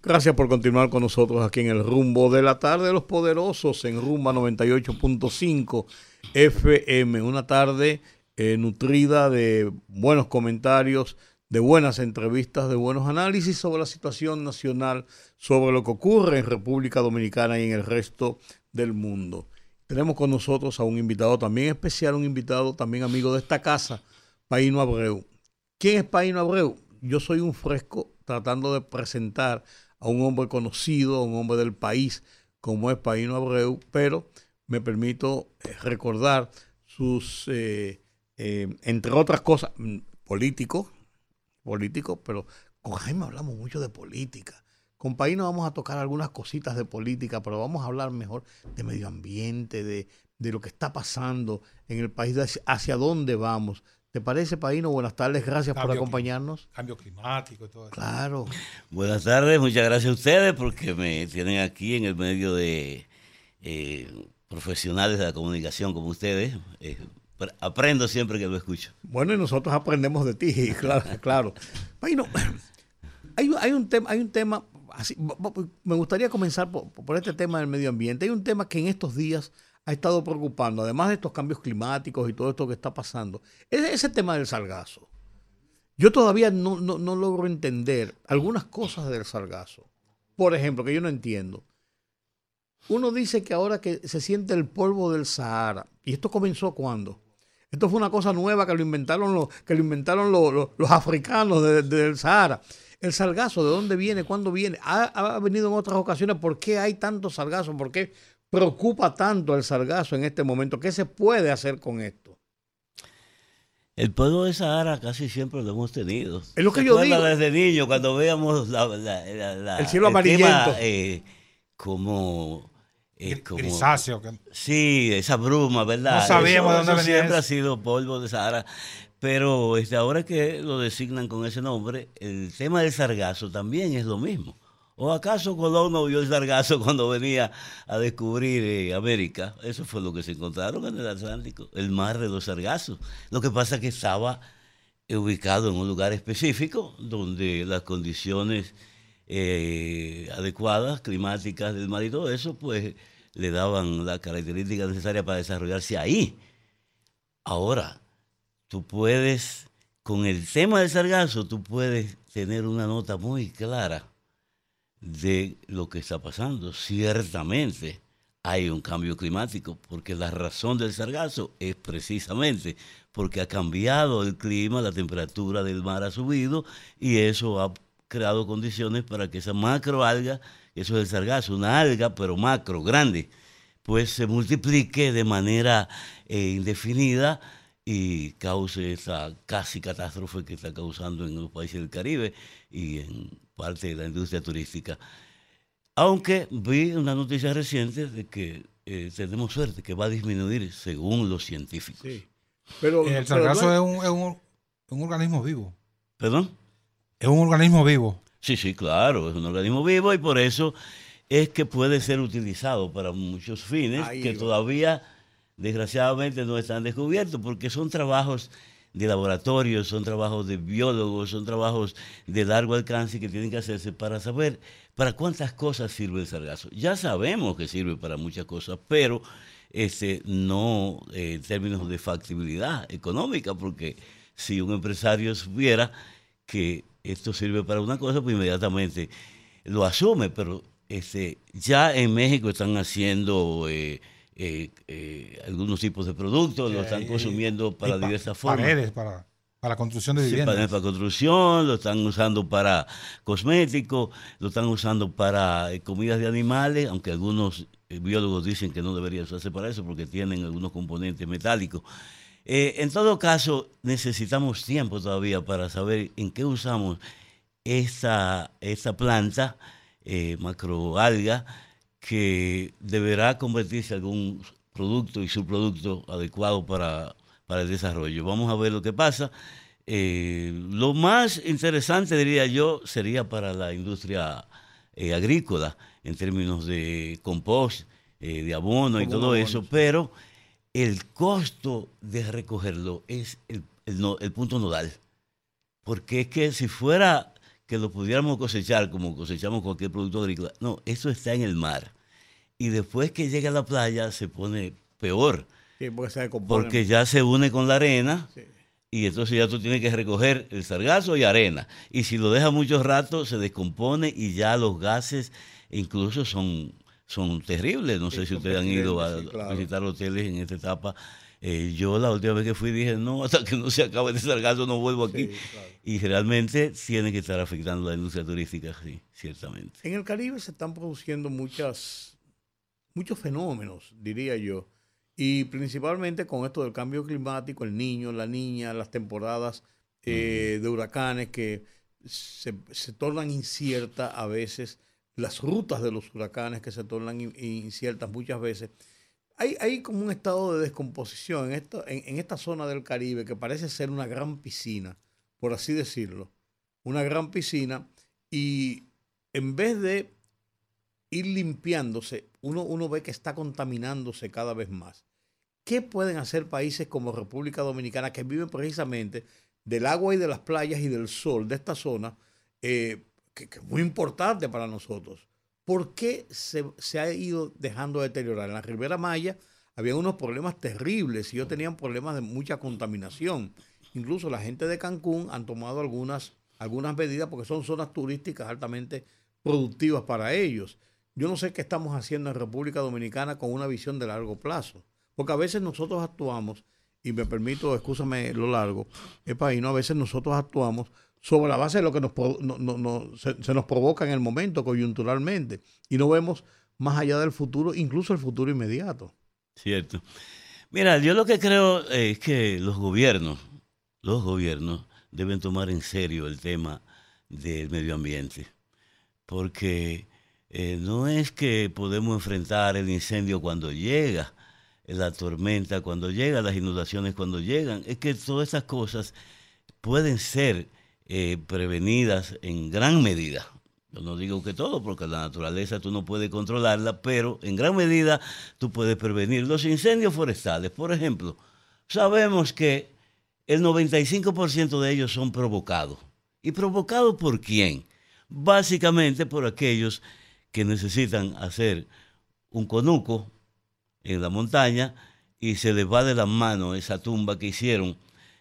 Gracias por continuar con nosotros aquí en el rumbo de la tarde de los poderosos en Rumba 98.5 FM. Una tarde eh, nutrida de buenos comentarios, de buenas entrevistas, de buenos análisis sobre la situación nacional, sobre lo que ocurre en República Dominicana y en el resto del mundo. Tenemos con nosotros a un invitado también especial, un invitado también amigo de esta casa, Paino Abreu. ¿Quién es Paino Abreu? Yo soy un fresco tratando de presentar a un hombre conocido, a un hombre del país como es Paino Abreu, pero me permito eh, recordar sus, eh, eh, entre otras cosas, mm, político, político, pero con Jaime hablamos mucho de política. Con País vamos a tocar algunas cositas de política, pero vamos a hablar mejor de medio ambiente, de, lo que está pasando en el país, hacia dónde vamos. ¿Te parece, Paino? Buenas tardes, gracias por acompañarnos. Cambio climático y todo eso. Claro. Buenas tardes, muchas gracias a ustedes porque me tienen aquí en el medio de eh, profesionales de la comunicación como ustedes. Eh, aprendo siempre que lo escucho. Bueno, y nosotros aprendemos de ti, *laughs* claro. claro. Paino, *clears throat* hay, hay, un tema, hay un tema Me gustaría comenzar por, este tema del medio ambiente. Hay un tema que en estos días ha estado preocupando, además de estos cambios climáticos y todo esto que está pasando, es ese tema del sargazo. Yo todavía no, no logro entender algunas cosas del sargazo. Por ejemplo, que yo no entiendo. Uno dice que ahora que se siente el polvo del Sahara, ¿y esto comenzó cuándo? Esto fue una cosa nueva que lo inventaron los, que lo inventaron los, africanos del Sahara. El salgazo, ¿de dónde viene? ¿Cuándo viene? ¿Ha, venido en otras ocasiones? ¿Por qué hay tanto salgazo? ¿Por qué preocupa tanto el salgazo en este momento? ¿Qué se puede hacer con esto? El polvo de Sahara casi siempre lo hemos tenido. Es lo que yo digo. desde niño, cuando veíamos el cielo amarillento. Eh, como como, grisáceo. Sí, esa bruma, ¿verdad? No sabíamos de dónde venía. Siempre ha sido polvo de Sahara. Pero este, ahora que lo designan con ese nombre, el tema del sargazo también es lo mismo. ¿O acaso Colón no vio el sargazo *laughs* cuando venía a descubrir eh, América? Eso fue lo que se encontraron en el Atlántico, el mar de los sargazos. Lo que pasa es que estaba ubicado en un lugar específico donde las condiciones eh, adecuadas, climáticas del mar y todo eso, pues le daban la característica necesaria para desarrollarse ahí. Ahora, tú puedes, con el tema del sargazo, tú puedes tener una nota muy clara de lo que está pasando. Ciertamente hay un cambio climático, porque la razón del sargazo es precisamente porque ha cambiado el clima, la temperatura del mar ha subido y eso ha creado condiciones para que esa macroalga, eso es el sargazo, una alga, pero macro, grande, pues se multiplique de manera eh, indefinida y cause esa casi catástrofe que está causando en los países del Caribe y en parte de la industria turística. Aunque vi una noticia reciente de que eh, tenemos suerte, que va a disminuir según los científicos. Sí. Pero, el sargazo es, un, es un organismo vivo. ¿Perdón? Es un organismo vivo. Sí, sí, claro, es un organismo vivo y por eso es que puede ser utilizado para muchos fines que todavía, desgraciadamente, no están descubiertos, porque son trabajos de laboratorio, son trabajos de biólogos, son trabajos de largo alcance que tienen que hacerse para saber para cuántas cosas sirve el sargazo. Ya sabemos que sirve para muchas cosas, pero este, no eh, en términos de factibilidad económica, porque si un empresario supiera que esto sirve para una cosa, pues inmediatamente lo asume, pero este, ya en México están haciendo eh, eh, eh, algunos tipos de productos, lo están consumiendo para diversas formas. Paredes para, para construcción de viviendas. paredes para construcción, lo están usando para cosméticos, lo están usando para comidas de animales, aunque algunos biólogos dicen que no debería usarse para eso porque tienen algunos componentes metálicos. Eh, en todo caso, necesitamos tiempo todavía para saber en qué usamos esta, esta planta eh, macroalga que deberá convertirse en algún producto y subproducto adecuado para, el desarrollo. Vamos a ver lo que pasa. Eh, lo más interesante, diría yo, sería para la industria agrícola en términos de compost, de abono y todo eso, pero el costo de recogerlo es el, punto nodal. Porque es que si fuera que lo pudiéramos cosechar como cosechamos cualquier producto agrícola, no, eso está en el mar. Y después que llega a la playa se pone peor. porque, ya se une con la arena. Y entonces ya tú tienes que recoger el sargazo y arena. Y si lo dejas mucho rato, se descompone y ya los gases incluso son son terribles. No sé si ustedes han ido a visitar hoteles en esta etapa. Eh, yo la última vez que fui dije, no, *laughs* hasta que no se acabe de sargazo no vuelvo aquí. Y realmente tiene que estar afectando la industria turística, sí, ciertamente. En el Caribe se están produciendo muchas, muchos fenómenos, diría yo. Y principalmente con esto del cambio climático, el niño, la niña, las temporadas eh, de huracanes que se, se tornan inciertas a veces las rutas de los huracanes que se tornan inciertas muchas veces. Hay, hay, como un estado de descomposición en esta, en, esta zona del Caribe que parece ser una gran piscina, por así decirlo. Una gran piscina y en vez de ir limpiándose, uno, uno ve que está contaminándose cada vez más. ¿Qué pueden hacer países como República Dominicana que viven precisamente del agua y de las playas y del sol de esta zona? Eh, que, es muy importante para nosotros. ¿Por qué se, se, ha ido dejando de deteriorar? En la Ribera Maya había unos problemas terribles y ellos tenían problemas de mucha contaminación. Incluso la gente de Cancún han tomado algunas, algunas medidas porque son zonas turísticas altamente productivas para ellos. Yo no sé qué estamos haciendo en República Dominicana con una visión de largo plazo. Porque a veces nosotros actuamos, y me permito, escúchame lo largo, ¿no? a veces nosotros actuamos sobre la base de lo que nos, se, nos provoca en el momento, coyunturalmente, y no vemos más allá del futuro, incluso el futuro inmediato. Cierto. Mira, yo lo que creo es que los gobiernos, los gobiernos deben tomar en serio el tema del medio ambiente, porque eh, no es que podemos enfrentar el incendio cuando llega, la tormenta cuando llega, las inundaciones cuando llegan. Es que todas esas cosas pueden ser eh, prevenidas en gran medida. Yo no digo que todo, porque la naturaleza tú no puedes controlarla, pero en gran medida tú puedes prevenir los incendios forestales. Por ejemplo, sabemos que el 95% de ellos son provocados. ¿Y provocados por quién? Básicamente por aquellos que necesitan hacer un conuco en la montaña y se les va de las manos esa tumba que hicieron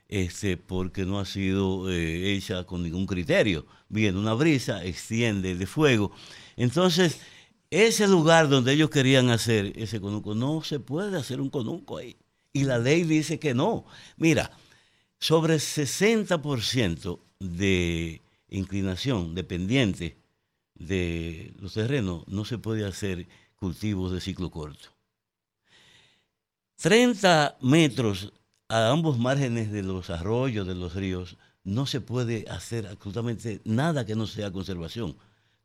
este, porque no ha sido eh, hecha con ningún criterio. Viene una brisa, extiende de fuego. Entonces, ese lugar donde ellos querían hacer ese conuco, no se puede hacer un conuco ahí. Y la ley dice que no. Mira, sobre 60% de inclinación dependiente de los terrenos no se puede hacer cultivos de ciclo corto. 30 metros a ambos márgenes de los arroyos, de los ríos, no se puede hacer absolutamente nada que no sea conservación.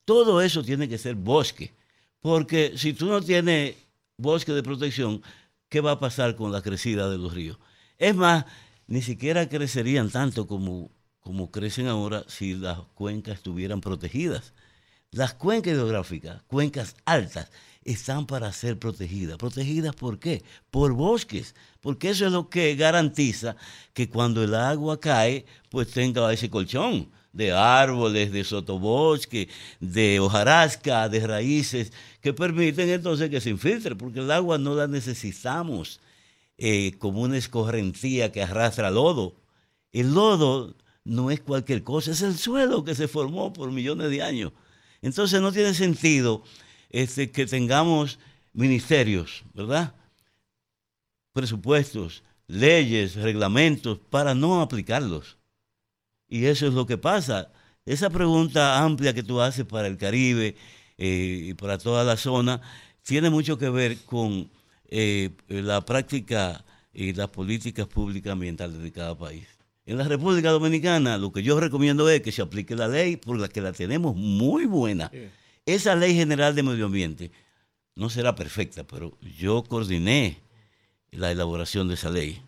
Todo eso tiene que ser bosque, porque si tú no tienes bosque de protección, ¿qué va a pasar con la crecida de los ríos? Es más, ni siquiera crecerían tanto como, como crecen ahora si las cuencas estuvieran protegidas. Las cuencas hidrográficas, cuencas altas, están para ser protegidas. ¿Protegidas por qué? Por bosques, porque eso es lo que garantiza que cuando el agua cae, pues tenga ese colchón de árboles, de sotobosque, de hojarasca, de raíces, que permiten entonces que se infiltre, porque el agua no la necesitamos eh, como una escorrentía que arrastra lodo. El lodo no es cualquier cosa, es el suelo que se formó por millones de años. Entonces no tiene sentido este, que tengamos ministerios, ¿verdad? Presupuestos, leyes, reglamentos, para no aplicarlos. Y eso es lo que pasa. Esa pregunta amplia que tú haces para el Caribe eh, y para toda la zona tiene mucho que ver con eh, la práctica y las políticas públicas ambientales de cada país. En la República Dominicana lo que yo recomiendo es que se aplique la ley por la que la tenemos muy buena. Esa ley general de medio ambiente no será perfecta, pero yo coordiné la elaboración de esa ley.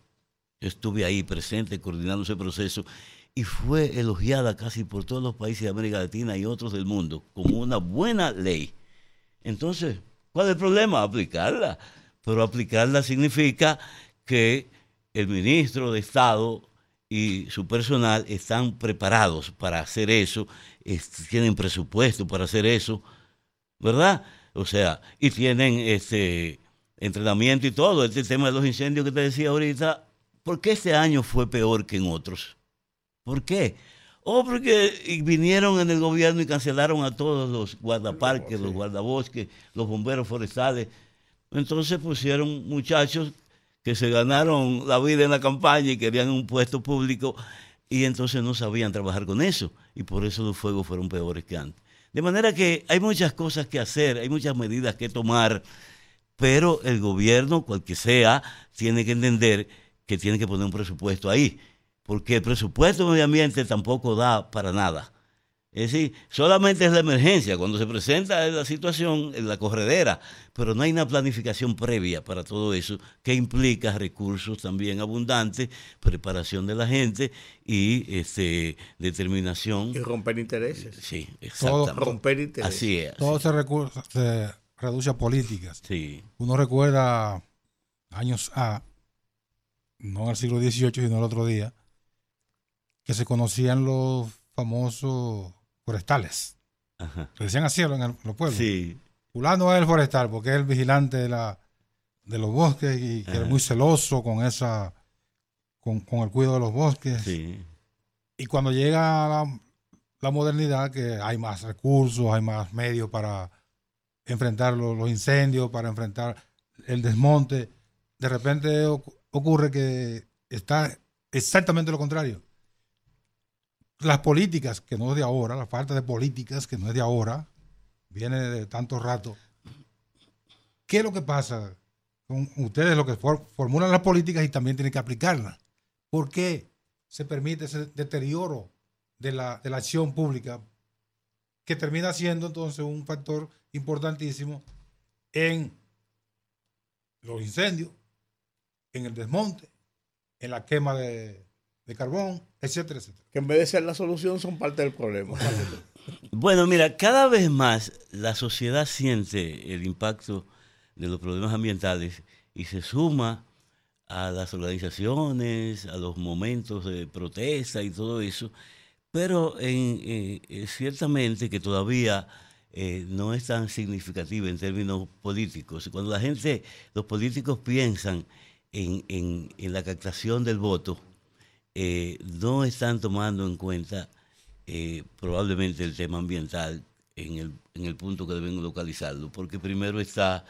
Yo estuve ahí presente coordinando ese proceso y fue elogiada casi por todos los países de América Latina y otros del mundo como una buena ley. Entonces, ¿cuál es el problema? Aplicarla. Pero aplicarla significa que el ministro de Estado y su personal están preparados para hacer eso, tienen presupuesto para hacer eso, ¿verdad? O sea, y tienen este entrenamiento y todo. Este tema de los incendios que te decía ahorita, ¿por qué este año fue peor que en otros? ¿Por qué? O oh, porque vinieron en el gobierno y cancelaron a todos los guardaparques, los guardabosques, los bomberos forestales. Entonces pusieron muchachos que se ganaron la vida en la campaña y querían un puesto público y entonces no sabían trabajar con eso y por eso los fuegos fueron peores que antes. De manera que hay muchas cosas que hacer, hay muchas medidas que tomar, pero el gobierno, cual que sea, tiene que entender que tiene que poner un presupuesto ahí, porque el presupuesto de medio ambiente tampoco da para nada. Es decir, solamente es la emergencia, cuando se presenta la situación en la corredera, pero no hay una planificación previa para todo eso que implica recursos también abundantes, preparación de la gente y este, determinación. Y romper intereses. Sí, exactamente. romper intereses. Así es. Todo Se, se, reduce a políticas. Sí. Uno recuerda años A, no al siglo XVIII, sino el otro día, que se conocían los famosos forestales. Le decían así en, el, los pueblos. Sí. Fulano es el forestal porque es el vigilante de, la, de los bosques y que es muy celoso con esa con, con, el cuidado de los bosques. Sí. Y cuando llega la, la, modernidad, que hay más recursos, hay más medios para enfrentar los, los incendios, para enfrentar el desmonte, de repente ocurre que está exactamente lo contrario. Las políticas, que no es de ahora, la falta de políticas, que no es de ahora, viene de tanto rato. ¿Qué es lo que pasa con ustedes, lo que formulan las políticas y también tienen que aplicarlas? ¿Por qué se permite ese deterioro de la, de la acción pública que termina siendo entonces un factor importantísimo en los incendios, en el desmonte, en la quema de, de carbón, etcétera, etcétera. Que en vez de ser la solución son parte del problema. *laughs* Bueno, mira, cada vez más la sociedad siente el impacto de los problemas ambientales y se suma a las organizaciones, a los momentos de protesta y todo eso, pero en, eh, ciertamente que todavía eh, no es tan significativa en términos políticos. Cuando la gente, los políticos piensan en, en la captación del voto, eh, no están tomando en cuenta eh, probablemente el tema ambiental en el, en el punto que deben localizarlo, porque primero está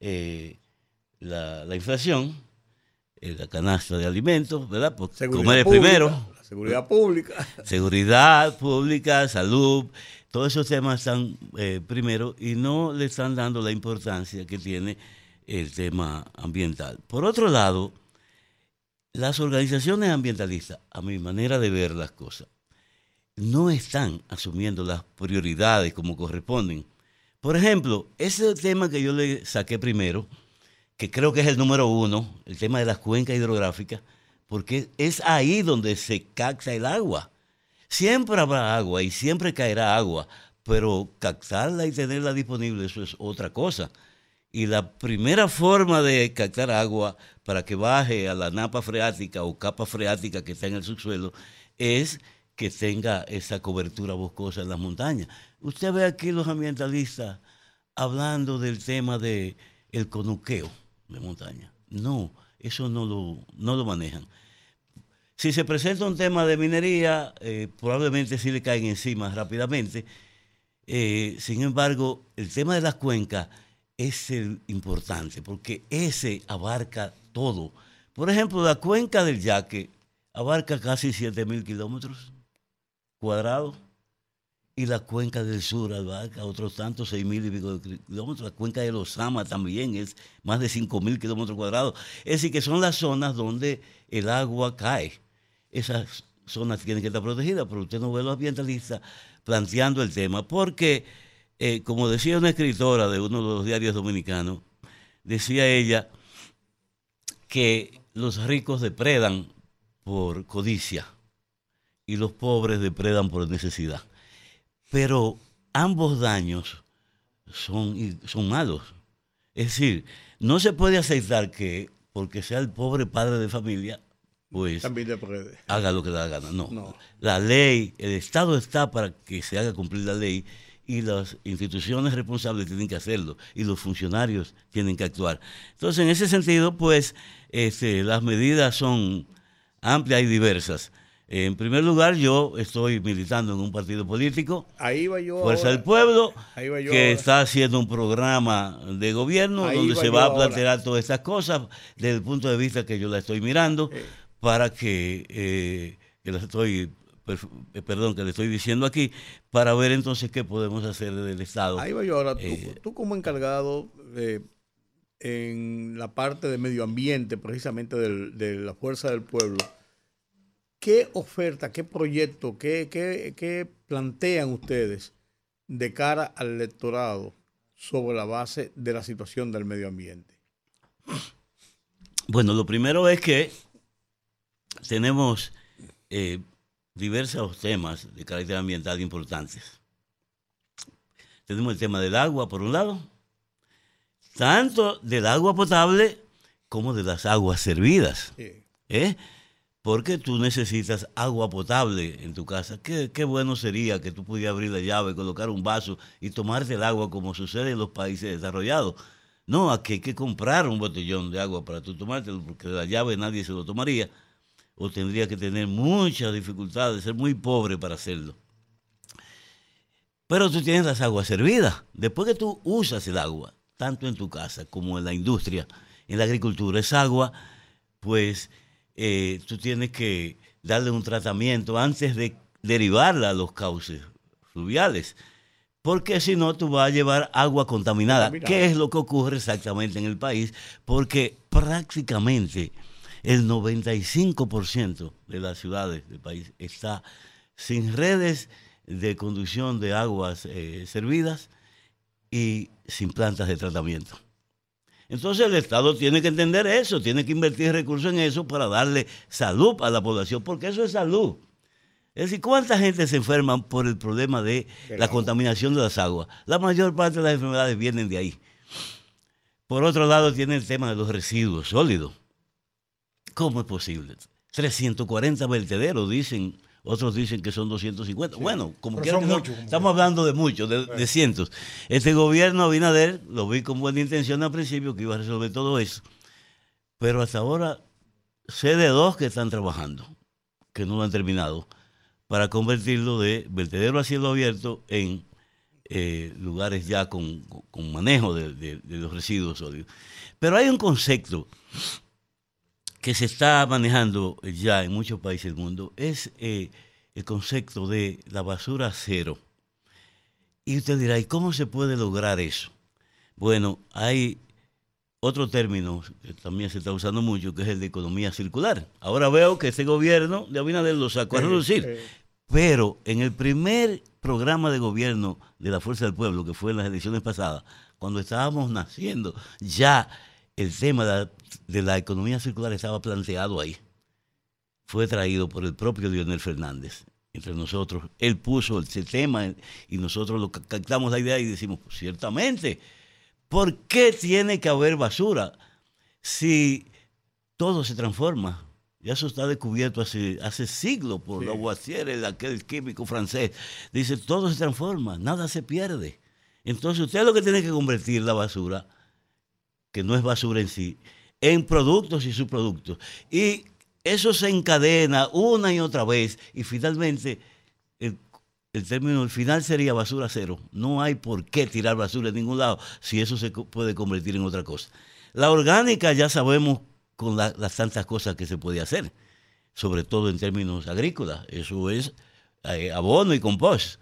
eh, la, inflación, la canasta de alimentos, ¿verdad? Porque comer es primero. seguridad pública. *laughs* Seguridad pública, salud, todos esos temas están primero y no le están dando la importancia que tiene el tema ambiental. Por otro lado, las organizaciones ambientalistas, a mi manera de ver las cosas, no están asumiendo las prioridades como corresponden. Por ejemplo, ese tema que yo le saqué primero, que creo que es el número uno, el tema de las cuencas hidrográficas, porque es ahí donde se capta el agua. Siempre habrá agua y siempre caerá agua, pero captarla y tenerla disponible, eso es otra cosa. Y la primera forma de captar agua para que baje a la napa freática o capa freática que está en el subsuelo es que tenga esa cobertura boscosa en las montañas. Usted ve aquí los ambientalistas hablando del tema de el conuqueo de montaña. No, eso no lo, no lo manejan. Si se presenta un tema de minería, eh, probablemente sí le caen encima rápidamente. Eh, sin embargo, el tema de las cuencas es el importante, porque ese abarca todo. Por ejemplo, la cuenca del Yaque abarca casi 7.000 kilómetros cuadrados y la cuenca del sur abarca otros tantos 6.000 y pico kilómetros. La cuenca de los Sama también es más de 5.000 kilómetros cuadrados. Es decir, que son las zonas donde el agua cae. Esas zonas tienen que estar protegidas, pero usted no ve a los ambientalistas planteando el tema, porque eh, como decía una escritora de uno de los diarios dominicanos, decía ella que los ricos depredan por codicia y los pobres depredan por necesidad. Pero ambos daños son, son malos. Es decir, no se puede aceptar que porque sea el pobre padre de familia, pues haga lo que da la gana. no. La ley, el Estado está para que se haga cumplir la ley y las instituciones responsables tienen que hacerlo y los funcionarios tienen que actuar. Entonces, en ese sentido, pues este, las medidas son amplias y diversas. En primer lugar, yo estoy militando en un partido político, Ahí va yo Fuerza del Pueblo, que está haciendo un programa de gobierno donde se va a plantear todas estas cosas desde el punto de vista que yo la estoy mirando para que, eh, que estoy perdón, que le estoy diciendo aquí, para ver entonces qué podemos hacer desde el Estado. Ahí va yo ahora, tú, eh, como encargado en la parte de medio ambiente, precisamente de la Fuerza del Pueblo, ¿qué oferta, qué proyecto, qué, qué plantean ustedes de cara al electorado sobre la base de la situación del medio ambiente? Bueno, lo primero es que tenemos eh, diversos temas de carácter ambiental importantes. Tenemos el tema del agua, por un lado, tanto del agua potable como de las aguas servidas. ¿eh? porque tú necesitas agua potable en tu casa. Qué, qué bueno sería que tú pudieras abrir la llave, colocar un vaso y tomarte el agua como sucede en los países desarrollados. No, aquí hay que comprar un botellón de agua para tú tomártelo, porque la llave nadie se lo tomaría, o tendría que tener muchas dificultades, ser muy pobre para hacerlo. Pero tú tienes las aguas servidas. Después que tú usas el agua, tanto en tu casa como en la industria, en la agricultura, esa agua, pues eh, tú tienes que darle un tratamiento antes de derivarla a los cauces fluviales. Porque si no, tú vas a llevar agua contaminada. ¿Qué es lo que ocurre exactamente en el país? Porque prácticamente el 95% de las ciudades del país está sin redes de conducción de aguas eh, servidas y sin plantas de tratamiento. Entonces el Estado tiene que entender eso, tiene que invertir recursos en eso para darle salud a la población, porque eso es salud. Es decir, ¿cuánta gente se enferma por el problema de la contaminación de las aguas? La mayor parte de las enfermedades vienen de ahí. Por otro lado, tiene el tema de los residuos sólidos. ¿Cómo es posible? 340 vertederos, dicen otros dicen que son 250. Bueno, como que estamos hablando de muchos, de, cientos. Este gobierno, Abinader, lo vi con buena intención al principio, que iba a resolver todo eso. Pero hasta ahora sé de dos que están trabajando, que no lo han terminado, para convertirlo de vertedero a cielo abierto en eh, lugares ya con, manejo de, los residuos sólidos. Pero hay un concepto que se está manejando ya en muchos países del mundo es eh, el concepto de la basura cero. Y usted dirá, ¿y cómo se puede lograr eso? Bueno, hay otro término que también se está usando mucho, que es el de economía circular. Ahora veo que este gobierno de Abinader lo sacó a reducir. Pero en el primer programa de gobierno de la Fuerza del Pueblo, que fue en las elecciones pasadas, cuando estábamos naciendo, ya el tema de la, economía circular estaba planteado ahí. Fue traído por el propio Lionel Fernández entre nosotros. Él puso ese tema y nosotros lo captamos la idea y decimos, pues, ciertamente, ¿por qué tiene que haber basura si todo se transforma? Ya eso está descubierto hace, hace siglos por sí. Lavoisier, aquel químico francés. Dice, todo se transforma, nada se pierde. Entonces usted lo que tiene que convertir la basura que no es basura en sí, en productos y subproductos. Y eso se encadena una y otra vez y finalmente el, término el final sería basura cero. No hay por qué tirar basura en ningún lado si eso se puede convertir en otra cosa. La orgánica ya sabemos con las tantas cosas que se puede hacer, sobre todo en términos agrícolas. Eso es eh, abono y compost.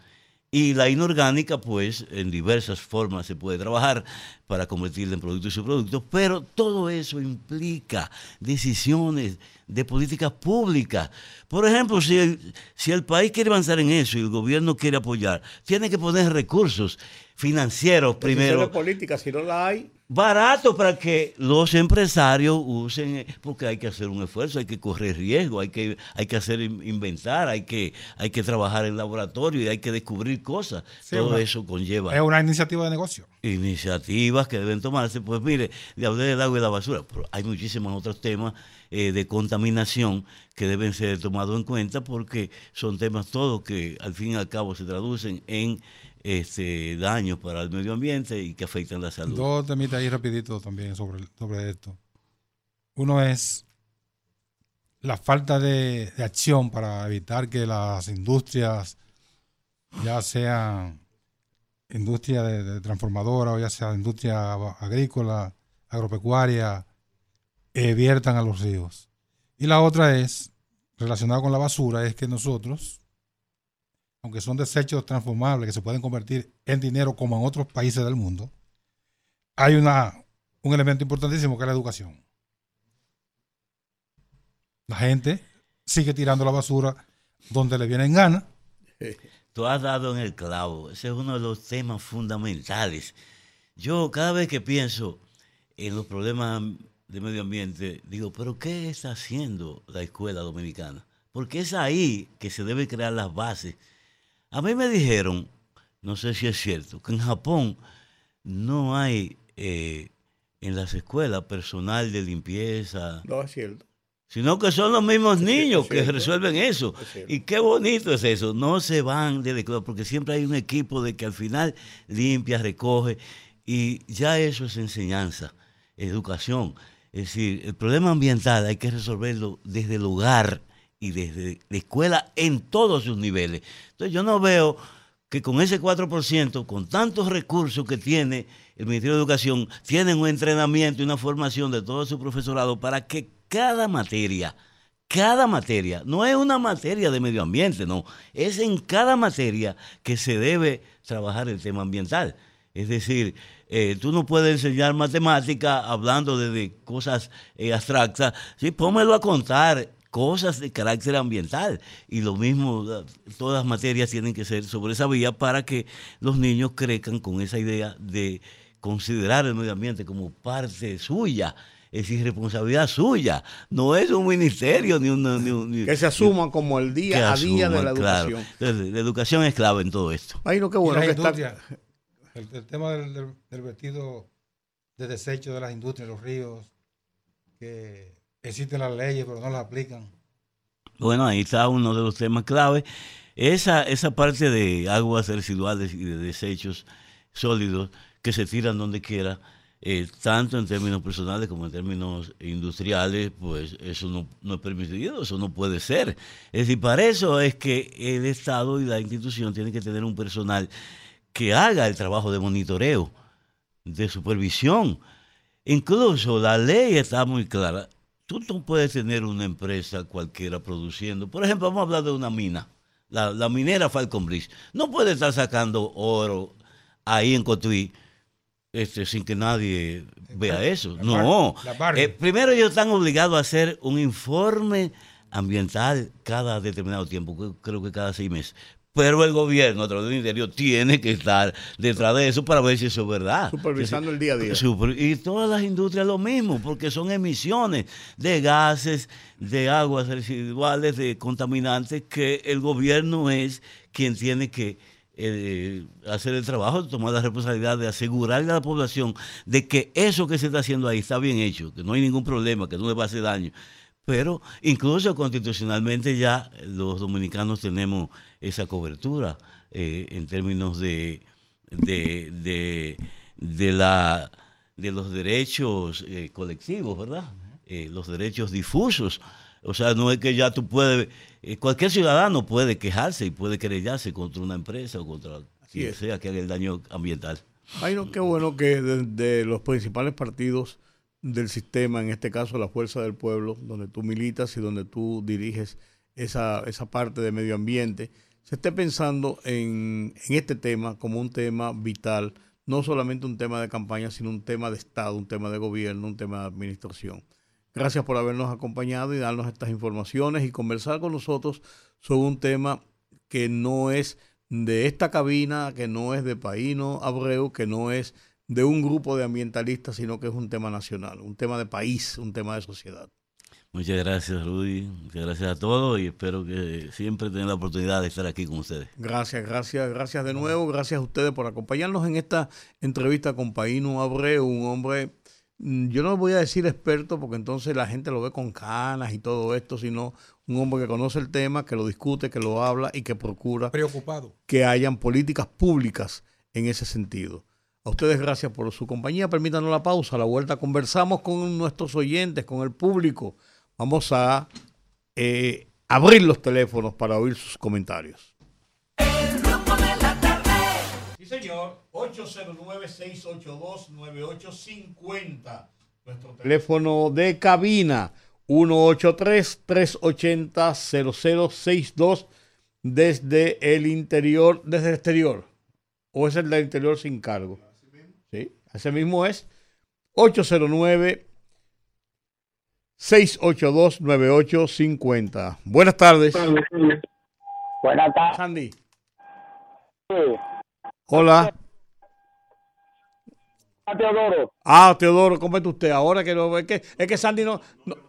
Y la inorgánica, pues, en diversas formas se puede trabajar para convertirla en productos y subproductos, pero todo eso implica decisiones de políticas públicas. Por ejemplo, si el, si el país quiere avanzar en eso y el gobierno quiere apoyar, tiene que poner recursos financieros primero. políticas, si no la hay barato para que los empresarios usen, porque hay que hacer un esfuerzo, hay que correr riesgo, hay que, hay que hacer inventar, hay que, hay que trabajar en laboratorio y hay que descubrir cosas. Todo eso conlleva. Es una iniciativa de negocio. Iniciativas que deben tomarse. Pues mire, le hablé del agua y la basura, pero hay muchísimos otros temas eh, de contaminación que deben ser tomados en cuenta porque son temas todos que al fin y al cabo se traducen en este, daños para el medio ambiente y que afectan la salud. Dos temitas ahí rapidito también sobre, sobre esto. Uno es la falta de, acción para evitar que las industrias, ya sean industria de, transformadora o ya sea industria agrícola, agropecuaria, viertan a los ríos. Y la otra es, relacionada con la basura, es que nosotros, aunque son desechos transformables que se pueden convertir en dinero como en otros países del mundo, hay una, un elemento importantísimo que es la educación. La gente sigue tirando la basura donde le vienen ganas. Tú has dado en el clavo. Ese es uno de los temas fundamentales. Yo cada vez que pienso en los problemas de medio ambiente, digo, pero ¿qué está haciendo la escuela dominicana? Porque es ahí que se deben crear las bases a mí me dijeron, no sé si es cierto, que en Japón no hay eh, en las escuelas personal de limpieza. No es cierto. sino que son los mismos niños que resuelven eso. Y qué bonito es eso. No se van de porque siempre hay un equipo de que al final limpia, recoge, y ya eso es enseñanza, educación. Es decir, el problema ambiental hay que resolverlo desde el hogar y desde la escuela en todos sus niveles. Entonces yo no veo que con ese 4%, con tantos recursos que tiene el Ministerio de Educación, tienen un entrenamiento y una formación de todo su profesorado para que cada materia, cada materia, no es una materia de medio ambiente, no, es en cada materia que se debe trabajar el tema ambiental. Es decir, eh, tú no puedes enseñar matemática hablando de, cosas eh, abstractas. Sí, pónmelo a contar cosas de carácter ambiental. Y lo mismo, todas las materias tienen que ser sobre esa vía para que los niños crezcan con esa idea de considerar el medio ambiente como parte suya. Es decir, responsabilidad suya. No es un ministerio ni un... que se asuma como el día a día de la educación. la educación es clave en todo esto. Ay, no, qué bueno que está... el, tema del, del, vertido de desechos de las industrias, los ríos, que existen las leyes, pero no las aplican. Bueno, ahí está uno de los temas clave. Esa, esa parte de aguas residuales y de desechos sólidos que se tiran donde quiera, eh, tanto en términos personales como en términos industriales, pues eso no, no, es permitido, eso no puede ser. Es decir, para eso es que el Estado y la institución tienen que tener un personal que haga el trabajo de monitoreo, de supervisión. Incluso la ley está muy clara tú no puedes tener una empresa cualquiera produciendo. Por ejemplo, vamos a hablar de una mina, la, minera Falcon Bridge. No puede estar sacando oro ahí en Cotuí este, sin que nadie vea eso. no. Eh, primero ellos están obligados a hacer un informe ambiental cada determinado tiempo, creo que cada seis meses pero el gobierno a través del interior tiene que estar detrás de eso para ver si eso es verdad. Supervisando el día a día. y todas las industrias lo mismo, porque son emisiones de gases, de aguas residuales, de contaminantes, que el gobierno es quien tiene que eh, hacer el trabajo, tomar la responsabilidad de asegurarle a la población de que eso que se está haciendo ahí está bien hecho, que no hay ningún problema, que no le va a hacer daño. Pero incluso constitucionalmente ya los dominicanos tenemos esa cobertura eh, en términos de, de, de, la, de los derechos eh, colectivos, ¿verdad? Eh, los derechos difusos. O sea, no es que ya tú puedes, cualquier ciudadano puede quejarse y puede querellarse contra una empresa o contra quien sea que haga el daño ambiental. Ay, no, qué bueno que de los principales partidos del sistema, en este caso la Fuerza del Pueblo, donde tú militas y donde tú diriges esa, esa parte de medio ambiente, se esté pensando en, en, este tema como un tema vital, no solamente un tema de campaña, sino un tema de Estado, un tema de gobierno, un tema de administración. Gracias por habernos acompañado y darnos estas informaciones y conversar con nosotros sobre un tema que no es de esta cabina, que no es de Paíno Abreu, que no es de un grupo de ambientalistas, sino que es un tema nacional, un tema de país, un tema de sociedad. Muchas gracias, Rudy. Muchas gracias a todos y espero que siempre tengan la oportunidad de estar aquí con ustedes. Gracias, gracias, gracias de nuevo. Gracias a ustedes por acompañarnos en esta entrevista con Paino Abreu, un hombre, mm, yo no voy a decir experto porque entonces la gente lo ve con canas y todo esto, sino un hombre que conoce el tema, que lo discute, que lo habla y que procura Preocupado. que hayan políticas públicas en ese sentido. A ustedes gracias por su compañía. Permítanos la pausa. A la vuelta conversamos con nuestros oyentes, con el público. Vamos a eh, abrir los teléfonos para oír sus comentarios. El rumbo de la tarde. Sí, señor. 809-682-9850. Nuestro teléfono de cabina. 183-380-0062 desde el interior, desde el exterior. ¿O es el del interior sin cargo? Ese mismo es 809 682 9850. Buenas tardes. Buenas tardes. Sandy. Hola. Teodoro. Ah, Teodoro, ¿cómo está usted? Ahora que lo es que es que Sandy no,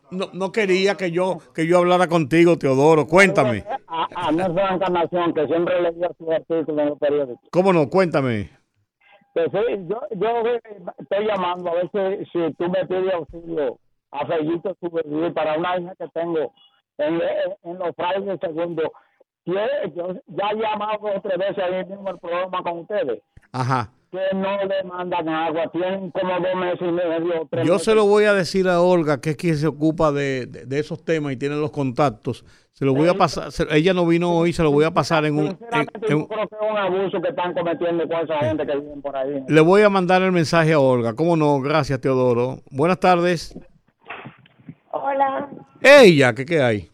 no, no, quería que yo que yo hablara contigo, Teodoro. Cuéntame. A, a, a Encarnación, que siempre leía su artículo en los periódicos. ¿Cómo no? Cuéntame. Pues sí, yo, yo estoy llamando a ver si, tú me pides auxilio a Fellito Subir para una hija que tengo en, en los frailes segundo. Yo ya he llamado dos o tres ahí mismo el programa con ustedes. Ajá. Que no le mandan agua, tienen como dos meses y medio. Tres Yo meses. se lo voy a decir a Olga, que es quien se ocupa de, de- de esos temas y tiene los contactos. Se lo voy a pasar. se- ella no vino hoy, se lo voy a pasar en un. en- Sinceramente, en- yo creo que es un abuso que están cometiendo con esa gente que viven por ahí. le voy a mandar el mensaje a Olga. ¿Cómo no? Gracias, Teodoro. Buenas tardes. Hola, Ella, ¿qué, qué hay?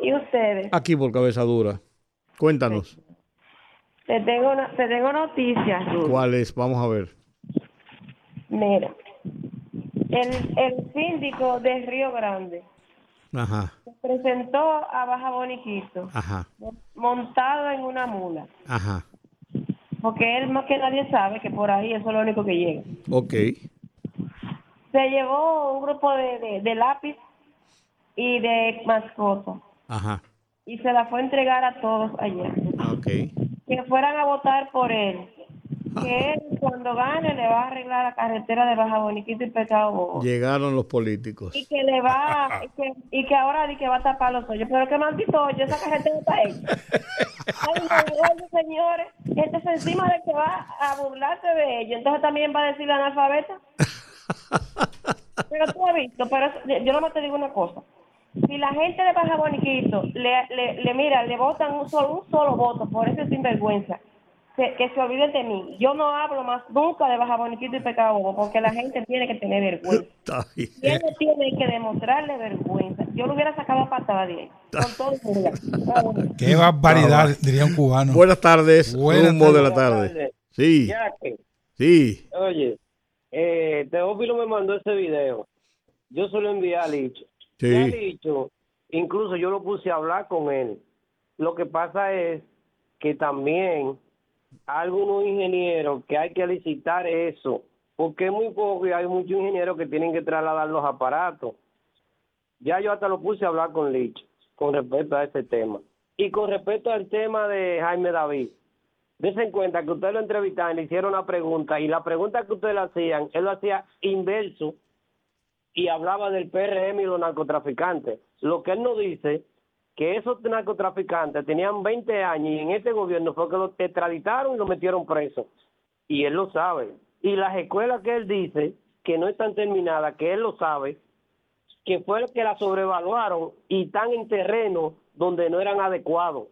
¿y ustedes? Aquí por cabeza dura. Cuéntanos. Te tengo, una- te tengo noticias, Ruth. ¿Cuál es? Vamos a ver. Mira, el, el síndico de Río Grande Ajá, se presentó a Baja Boniquito ajá, montado en una mula, ajá. porque él más que nadie sabe que por ahí eso es lo único que llega. Ok. Se llevó un grupo de, de, de lápiz y de mascota Ajá. y se la fue a entregar a todos ayer. Ok. Que fueran a votar por él. Que él, cuando gane, le va a arreglar la carretera de Baja Boniquito y Pecado Bobo. Llegaron los políticos. Y que le va, y *laughs* que, y que ahora di que va a tapar los hoyos. Pero qué maldito hoyo, esa carretera está hecha. Ay, no, señores, este es encima de que va a burlarse de ellos. Entonces también va a decir la analfabeta. *laughs* Pero tú has visto, pero yo nomás te digo una cosa. Si la gente de Baja Boniquito le, le, le mira, le votan un solo, un solo voto por ese sinvergüenza, que, que se olviden de mí. Yo no hablo más nunca de Baja Boniquito y Pecado Bobo, porque la gente tiene que tener vergüenza. *laughs* Ellos tienen que demostrarle vergüenza. Yo lo hubiera sacado a patada de ahí, con todo el mundo. Ah, bueno. Qué barbaridad, diría un cubano. Buenas tardes. Buenas rumbo de la tarde. Sí, Jackie, sí. oye, eh, Teófilo me mandó ese video. Yo se lo envié a Licho. Sí. Ya Licho, incluso yo lo puse a hablar con él. Lo que pasa es que también hay algunos ingenieros que hay que licitar eso, porque es muy poco y hay muchos ingenieros que tienen que trasladar los aparatos. Ya yo hasta lo puse a hablar con Licho con respecto a ese tema. Y con respecto al tema de Jaime David, Dese en cuenta que usted lo entrevistaron, le hicieron una pregunta y la pregunta que ustedes le hacían, él lo hacía inverso y hablaba del PRM y los narcotraficantes. Lo que él no dice, que esos narcotraficantes tenían 20 años y en este gobierno fue que los extraditaron y lo metieron preso. Y él lo sabe. Y las escuelas que él dice que no están terminadas, que él lo sabe, que fue lo que la sobrevaluaron y están en terreno donde no eran adecuados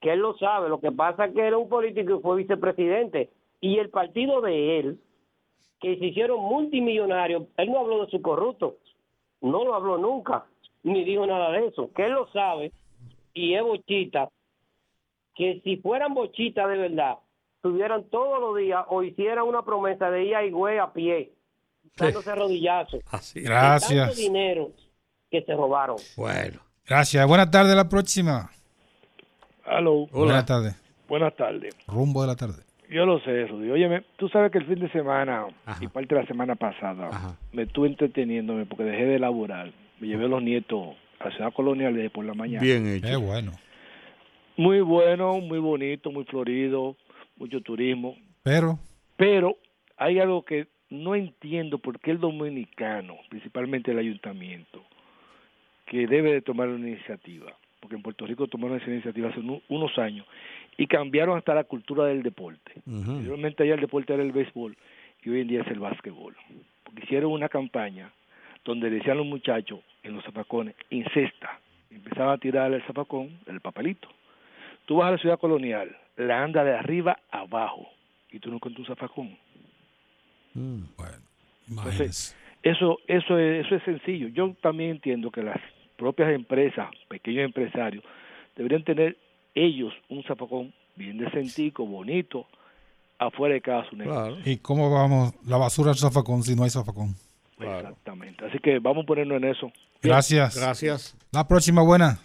que él lo sabe. Lo que pasa es que era un político y fue vicepresidente. Y el partido de él, que se hicieron multimillonarios, él no habló de su corrupto. No lo habló nunca, ni dijo nada de eso. Que él lo sabe y es bochita. Que si fueran bochitas de verdad, tuvieran todos los días o hicieran una promesa de ir a Higüey a pie, dándose rodillazos. Así. Gracias. tanto dinero que se robaron. Bueno. Gracias. Buenas tardes, la próxima. Aló, Buenas tardes. buenas tardes. Rumbo de la tarde. Yo lo sé, Rudy. Óyeme, tú sabes que el fin de semana Ajá. y parte de la semana pasada Ajá. me estuve entreteniéndome porque dejé de laborar. Me llevé a los nietos a la ciudad colonial desde por la mañana. Bien Qué hecho. bueno. Muy bueno, muy bonito, muy florido, mucho turismo. Pero, Pero hay algo que no entiendo por qué el dominicano, principalmente el ayuntamiento, que debe de tomar una iniciativa, porque en Puerto Rico tomaron esa iniciativa hace unos años y cambiaron hasta la cultura del deporte. Anteriormente allá el deporte era el béisbol y hoy en día es el básquetbol. Porque hicieron una campaña donde decían los muchachos en los zapacones, incesta. Empezaban a tirar el zapacón, el papelito. Tú vas a la ciudad colonial, la anda de arriba a abajo y tú no encuentras un zafacón. Mm. bueno. Entonces, eso, eso, es, eso es sencillo. Yo también entiendo que las propias empresas, pequeños empresarios, deberían tener ellos un zafacón bien decentico, bonito, afuera de cada su. Claro. ¿Y cómo vamos la basura al zafacón si no hay zafacón? Claro. Exactamente. Así que vamos a ponernos en eso. Gracias. Gracias. La próxima, buena.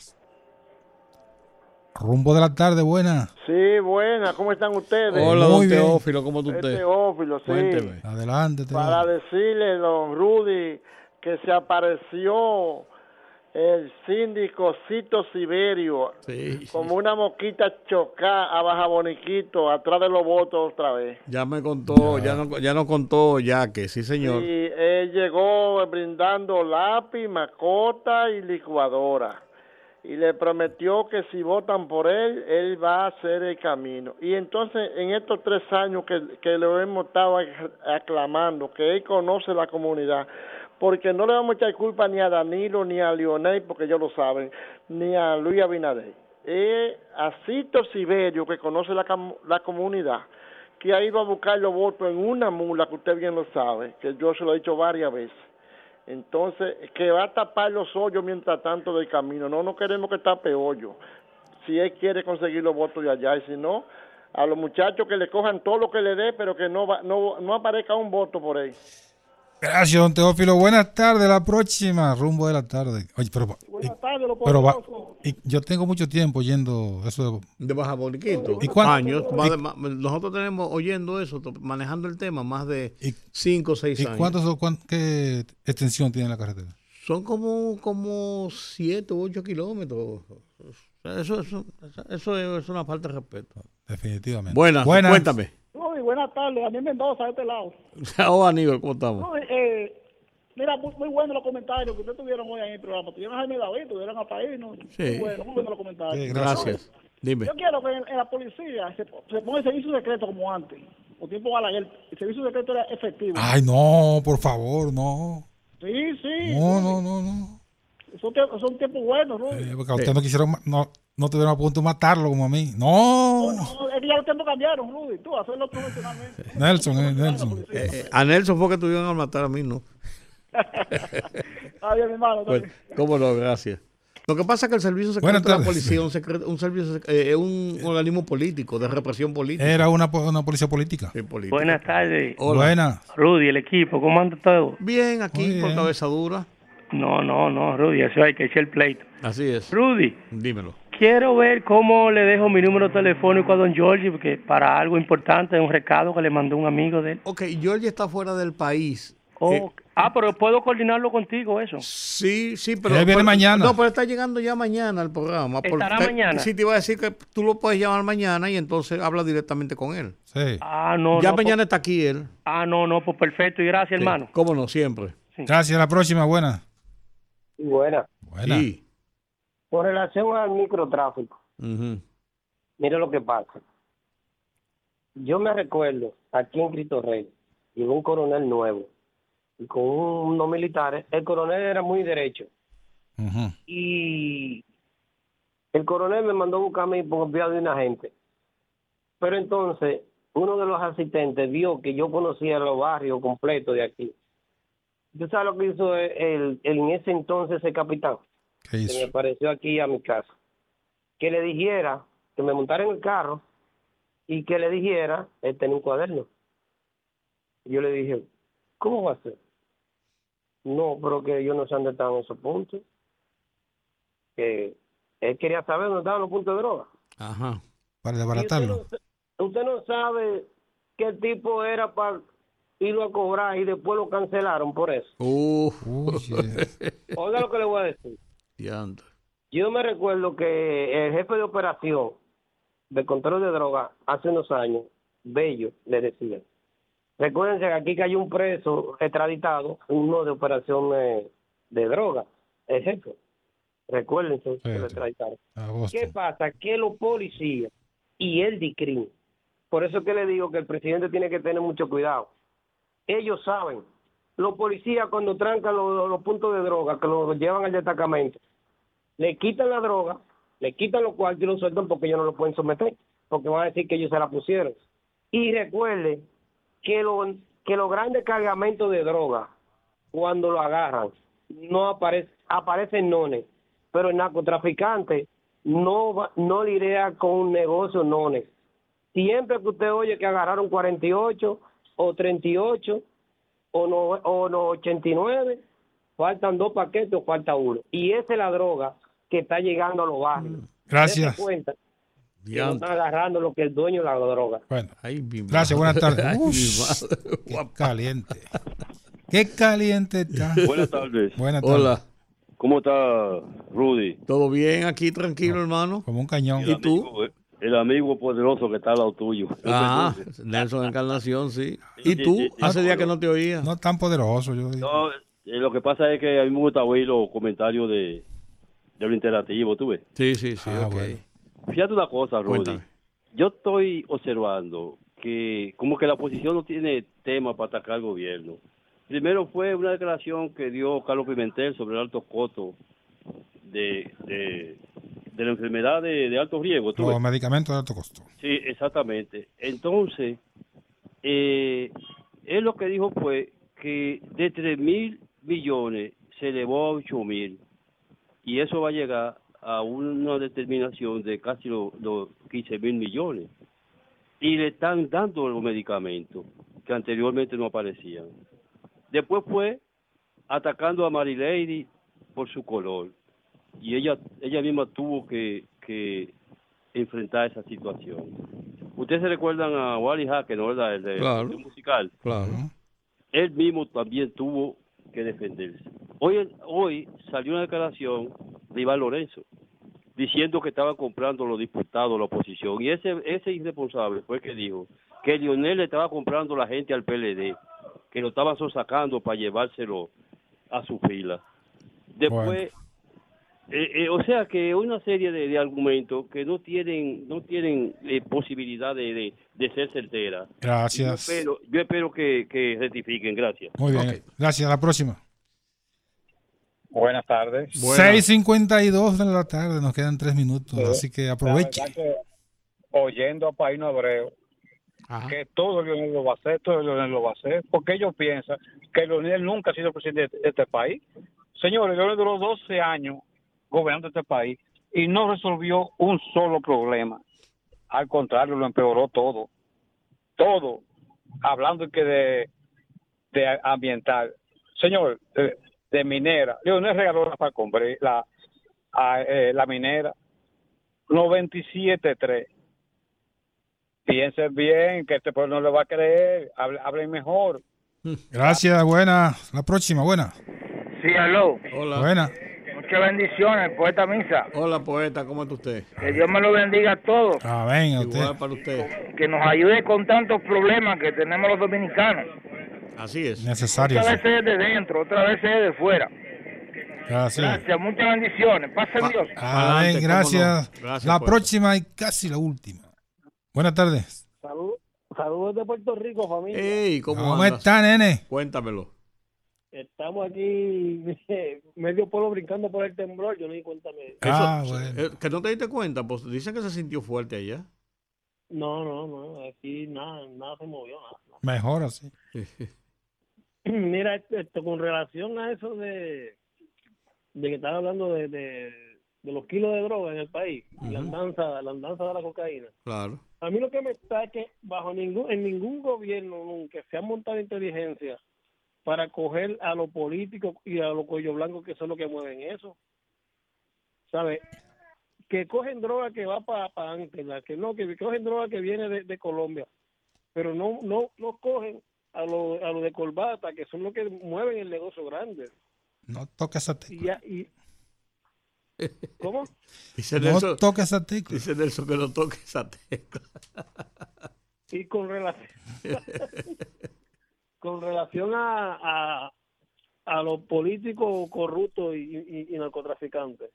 Rumbo de la tarde, buena. Sí, buena, ¿cómo están ustedes? Hola, Muy don bien. Teófilo, ¿cómo está Es usted? Teófilo, sí. Cuénteme. Adelante. te Para decirle, don Rudy, que se apareció el síndico Cito Siberio, como una mosquita chocada a Baja Boniquito, atrás de los votos otra vez. Ya me contó, ya no, ya no contó ya que sí, señor. Y él llegó brindando lápiz, macota y licuadora. Y le prometió que si votan por él, él va a hacer el camino. Y entonces, en estos tres años que, que lo hemos estado aclamando, que él conoce la comunidad, porque no le vamos a echar culpa ni a Danilo ni a Lionel, porque ellos lo saben, ni a Luis Abinader. Es a Cito Siberio, que conoce la, comunidad, que ha ido a buscar los votos en una mula, que usted bien lo sabe, que yo se lo he dicho varias veces. Entonces, que va a tapar los hoyos mientras tanto del camino. No, no queremos que tape hoyo. Si él quiere conseguir los votos de allá, y si no, a los muchachos que le cojan todo lo que le dé, pero que no, va, no, no aparezca un voto por ahí. Gracias, don Teófilo. Buenas tardes, la próxima, rumbo de la tarde. Oye, pero, Buenas tardes, lo pero va, y yo tengo mucho tiempo oyendo eso de, de Baja Boniquito. ¿Y cuánto? años. Más de- más- nosotros tenemos oyendo eso, manejando el tema, más de 5 o 6 ¿Y años. cuántos, son- cuán- qué extensión tiene la carretera? Son como, como 7 u 8 kilómetros. Eso, eso, eso es una falta de respeto. Definitivamente. Buenas, Buenas. cuéntame. Uy, buenas tardes, a mí Mendoza, de este lado. *laughs* Oh, Aníbal, ¿cómo estamos? Eh, mira, muy, muy buenos los comentarios que ustedes tuvieron hoy en el programa. Tuvieron a Jaime David, tuvieron a País, ¿no? Sí. Muy bueno, muy buenos los comentarios. Sí, gracias. Dime. Yo quiero que en, en la policía se, se ponga el servicio secreto como antes. Por tiempo Balaguer, el servicio secreto era efectivo. Ay, no, por favor, no. Sí, sí. No, no, no, no. Son, tiempos- son tiempos buenos, ¿no? Eh, porque a usted no quisieron, ma- no, no tuvieron a punto de matarlo como a mí. No. No, que ya los tiempos cambiaron, Rudy. Tú, hacerlo profesionalmente. *laughs* Nelson, eh, Nelson. Eh, eh, a Nelson fue que tuvieron a matar a mí, ¿no? *laughs* Bien, mi hermano. Pues. ¿Cómo no? Gracias. Lo que pasa es que el servicio secreto de la policía es un, secreto- un servicio eh, es un organismo político, de represión política. Era una, una policía política. Sí, política. Buenas tardes. Hola. Buenas. Rudy, el equipo, ¿cómo anda todo? Bien, aquí Muy por bien. cabeza dura. No, no, no, Rudy, eso hay que echar el pleito. Así es. Rudy, Dímelo. Quiero ver cómo le dejo mi número telefónico a don Giorgi, porque para algo importante, un recado que le mandó un amigo de él. Ok, Georgia está fuera del país. Oh, Eh, ah, pero puedo coordinarlo contigo, eso. Sí, sí, pero. Él viene pero- mañana. No, pero está llegando ya mañana al programa. ¿Estará mañana? Sí, te iba a decir que tú lo puedes llamar mañana y entonces habla directamente con él. Sí. Ah, no, ya no, mañana está aquí él. pues- ah, no, no, pues perfecto, y gracias, Sí, hermano. Cómo no, siempre. Gracias, la próxima, buena. Buena. Buena. Sí. Con relación al microtráfico, Ujú. mire lo que pasa. Yo me recuerdo, aquí en Cristo Rey, llegó un coronel nuevo y con unos militares. El coronel era muy derecho y el coronel me mandó a buscar a mí por vía de una gente. Pero entonces, uno de los asistentes vio que yo conocía los barrios completos de aquí. ¿Tú sabes lo que hizo el, el- en ese entonces el capitán? ¿Qué que me apareció aquí a mi casa, que le dijera que me montara en el carro y que le dijera, él tenía un cuaderno. Yo le dije, ¿cómo va a ser? No, pero que yo no sé dónde estaban esos puntos. Que él quería saber dónde estaban los puntos de droga. Ajá. Para usted, desbaratarlo. no, usted no sabe qué tipo era para irlo a cobrar y después lo cancelaron por eso. Yeah. Oiga lo que le voy a decir. Yo me recuerdo que el jefe de operación de control de droga hace unos años, Bello, le decía. Recuérdense que aquí cayó un preso extraditado, uno de operación eh, de droga, el jefe. Recuérdense que lo extraditaron. ¿Qué pasa? Que los policías y el DICRIM, por eso que le digo que el presidente tiene que tener mucho cuidado. Ellos saben, los policías cuando trancan los, puntos de droga, que los llevan al destacamento, le quitan la droga, le quitan los cuartos y los sueltan porque ellos no lo pueden someter, porque van a decir que ellos se la pusieron. Y recuerde que, lo- que los grandes cargamentos de droga, cuando lo agarran, no aparece, aparecen nones, pero el narcotraficante no, no lidia con un negocio nones. Siempre que usted oye que agarraron 48 o 38 o, no, o no 89, faltan dos paquetes o falta uno. Y esa es la droga que está llegando a los barrios. Gracias. Cuenta que no están agarrando lo que el dueño de la droga. Bueno, Ay, mi gracias, buenas tardes. Ay, mi Uf, madre. qué caliente. Qué caliente está. Buenas tardes. Buenas tardes. Hola. ¿Cómo está Rudy? ¿Todo bien aquí, tranquilo, hermano? Como un cañón. ¿Y tú? Amigo, eh, El amigo poderoso que está al lado tuyo. Ah, Nelson Encarnación, sí. ¿Y tú? sí, sí. Hace días que no te oía. No tan poderoso, yo digo. No, eh, lo que pasa es que a mí me gusta oír los comentarios de, de lo interactivo, ¿tú ves? Sí, sí, sí, Ah, ok. bueno. Fíjate una cosa, Rudy. Cuéntame. Yo estoy observando que como que la oposición no tiene tema para atacar al gobierno. Primero fue una declaración que dio Carlos Pimentel sobre el alto costo de, de, de la enfermedad de, de alto riesgo. ¿tú ves? medicamentos de alto costo. Sí, exactamente. Entonces, eh, él lo que dijo fue que de 3 mil millones se elevó a 8 mil y eso va a llegar a una determinación de casi los 15 mil millones. Y le están dando los medicamentos que anteriormente no aparecían. Después fue atacando a Marilady por su color y ella ella misma tuvo que, que enfrentar esa situación. Ustedes se recuerdan a Wally Hacker, ¿no? ¿verdad? El de, Claro. el musical. Claro. Él mismo también tuvo que defenderse. Hoy, hoy salió una declaración de Iván Lorenzo diciendo que estaban comprando los diputados la oposición. Y ese, ese irresponsable fue el que dijo que Lionel le estaba comprando la gente al PLD, que lo estaban sacando para llevárselo a su fila. Después, Bueno. Eh, eh, o sea que una serie de, de argumentos que no tienen no tienen eh, posibilidad de, de, de ser certera. Gracias. Yo espero, yo espero que, que rectifiquen. Gracias. Muy bien. Gracias. La próxima. Buenas tardes. 6.52 de la tarde. Nos quedan tres minutos. Sí. Así que aproveche. Que, oyendo a Paino Abreu, que todo Leonel lo va a hacer, todo Leonel lo va a hacer, porque ellos piensan que Leonel nunca ha sido presidente de este país. Señores, Leonel duró 12 años gobernando este país y no resolvió un solo problema. Al contrario, lo empeoró todo. Todo. Hablando que de, de ambiental. Señor, de, de minera. Leonel regaló la Falcombre, la, a, eh, la minera. 97.3. Piensen bien que este pueblo no le va a creer. Hable- Hablen mejor. Gracias. Buena. La próxima. Buena. Sí, aló. Hola. Buena. Muchas bendiciones, poeta Misa. Hola, poeta, ¿cómo está usted? Que Dios me lo bendiga a todos. Amén. A usted. Igual para usted. Que nos ayude con tantos problemas que tenemos los dominicanos. Así es. Necesario. Otra vez es de dentro, otra vez es de fuera. Gracias. Gracias, muchas bendiciones. Pasen Dios. Amén. Gracias. Gracias, la poeta. próxima y casi la última. Buenas tardes. Salud, saludos de Puerto Rico, familia. ¿cómo, ¿Cómo está, nene? Cuéntamelo. Estamos aquí, *laughs* medio pueblo brincando por el temblor. Yo no di cuenta. me- Ah, Eso- bueno. eh, que no te diste cuenta, pues dicen que se sintió fuerte allá. No, no, no. Aquí nada, nada se movió. Nada. Mejor así. *laughs* Mira, esto, esto, con relación a eso de, de que estaba hablando de, de, de los kilos de droga en el país, la Ujú. andanza, la andanza de la cocaína. Claro. A mí lo que me está es que bajo ningún, en ningún gobierno nunca se ha montado inteligencia para coger a los políticos y a los cuellos blancos que son los que mueven eso. ¿Sabes? Que cogen droga que va para antes, la que no, que cogen droga que viene de, de Colombia, pero no no no cogen a los a lo de corbata, que son los que mueven el negocio grande. No toques esa Y, tecla. ya- y *laughs* ¿Cómo? Dice No Nelson, toques esa tecla. dice Nelson que no toque esa tecla. Y con relación *laughs* con relación a, a, a los políticos corruptos y, y- y narcotraficantes.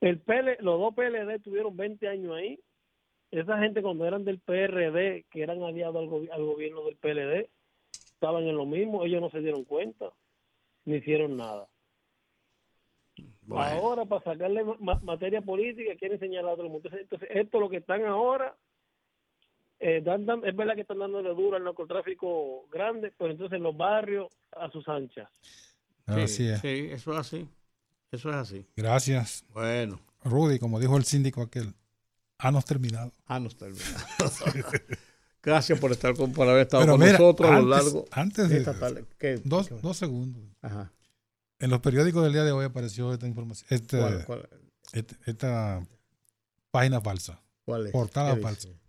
El PL, los dos PLD tuvieron 20 años ahí. Esa gente cuando eran del PRD, que eran aliados al, gobi- al gobierno del PLD, estaban en lo mismo, ellos no se dieron cuenta, ni hicieron nada. Ahora, para sacarle ma- ma- materia política, quieren señalar a todo el mundo. Entonces, entonces, esto lo que están ahora, eh, dan- dan- es verdad que están dándole duro al narcotráfico grande, pero entonces en los barrios a sus anchas. Así Sí, es. sí, eso es así. Eso es así. Gracias. Bueno, Rudy, como dijo el síndico aquel, hemos terminado. ah, no está bien. Gracias por estar con, por haber estado Pero con mira, nosotros a lo largo antes de esta tarde. ¿Qué- Dos, qué- dos segundos. Ajá. En los periódicos del día de hoy apareció esta información, este- ¿Cuál- cuál- este- esta página falsa, cuál es? portada ¿Qué falsa. dice?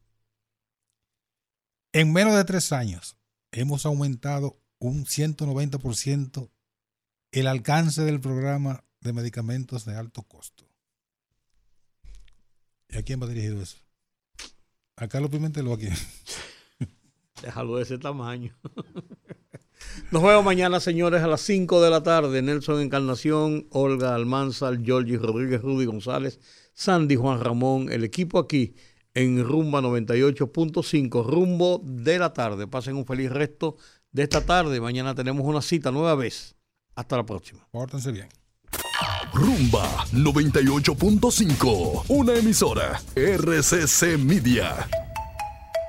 En menos de tres años hemos aumentado un 190% el alcance del programa de medicamentos de alto costo. ¿Y a quién va dirigido eso? ¿A Carlos Pimentel o a quién? *laughs* Déjalo de ese tamaño. *laughs* Nos vemos mañana, señores, a las 5 de la tarde. Nelson Encarnación, Olga Almanzar, Georgie Rodríguez, Rudy González, Sandy Juan Ramón, el equipo aquí en Rumba 98.5, rumbo de la tarde. Pasen un feliz resto de esta tarde. Mañana tenemos una cita nueva vez. Hasta la próxima. Pórtense bien. Rumba 98.5, una emisora RCC Media.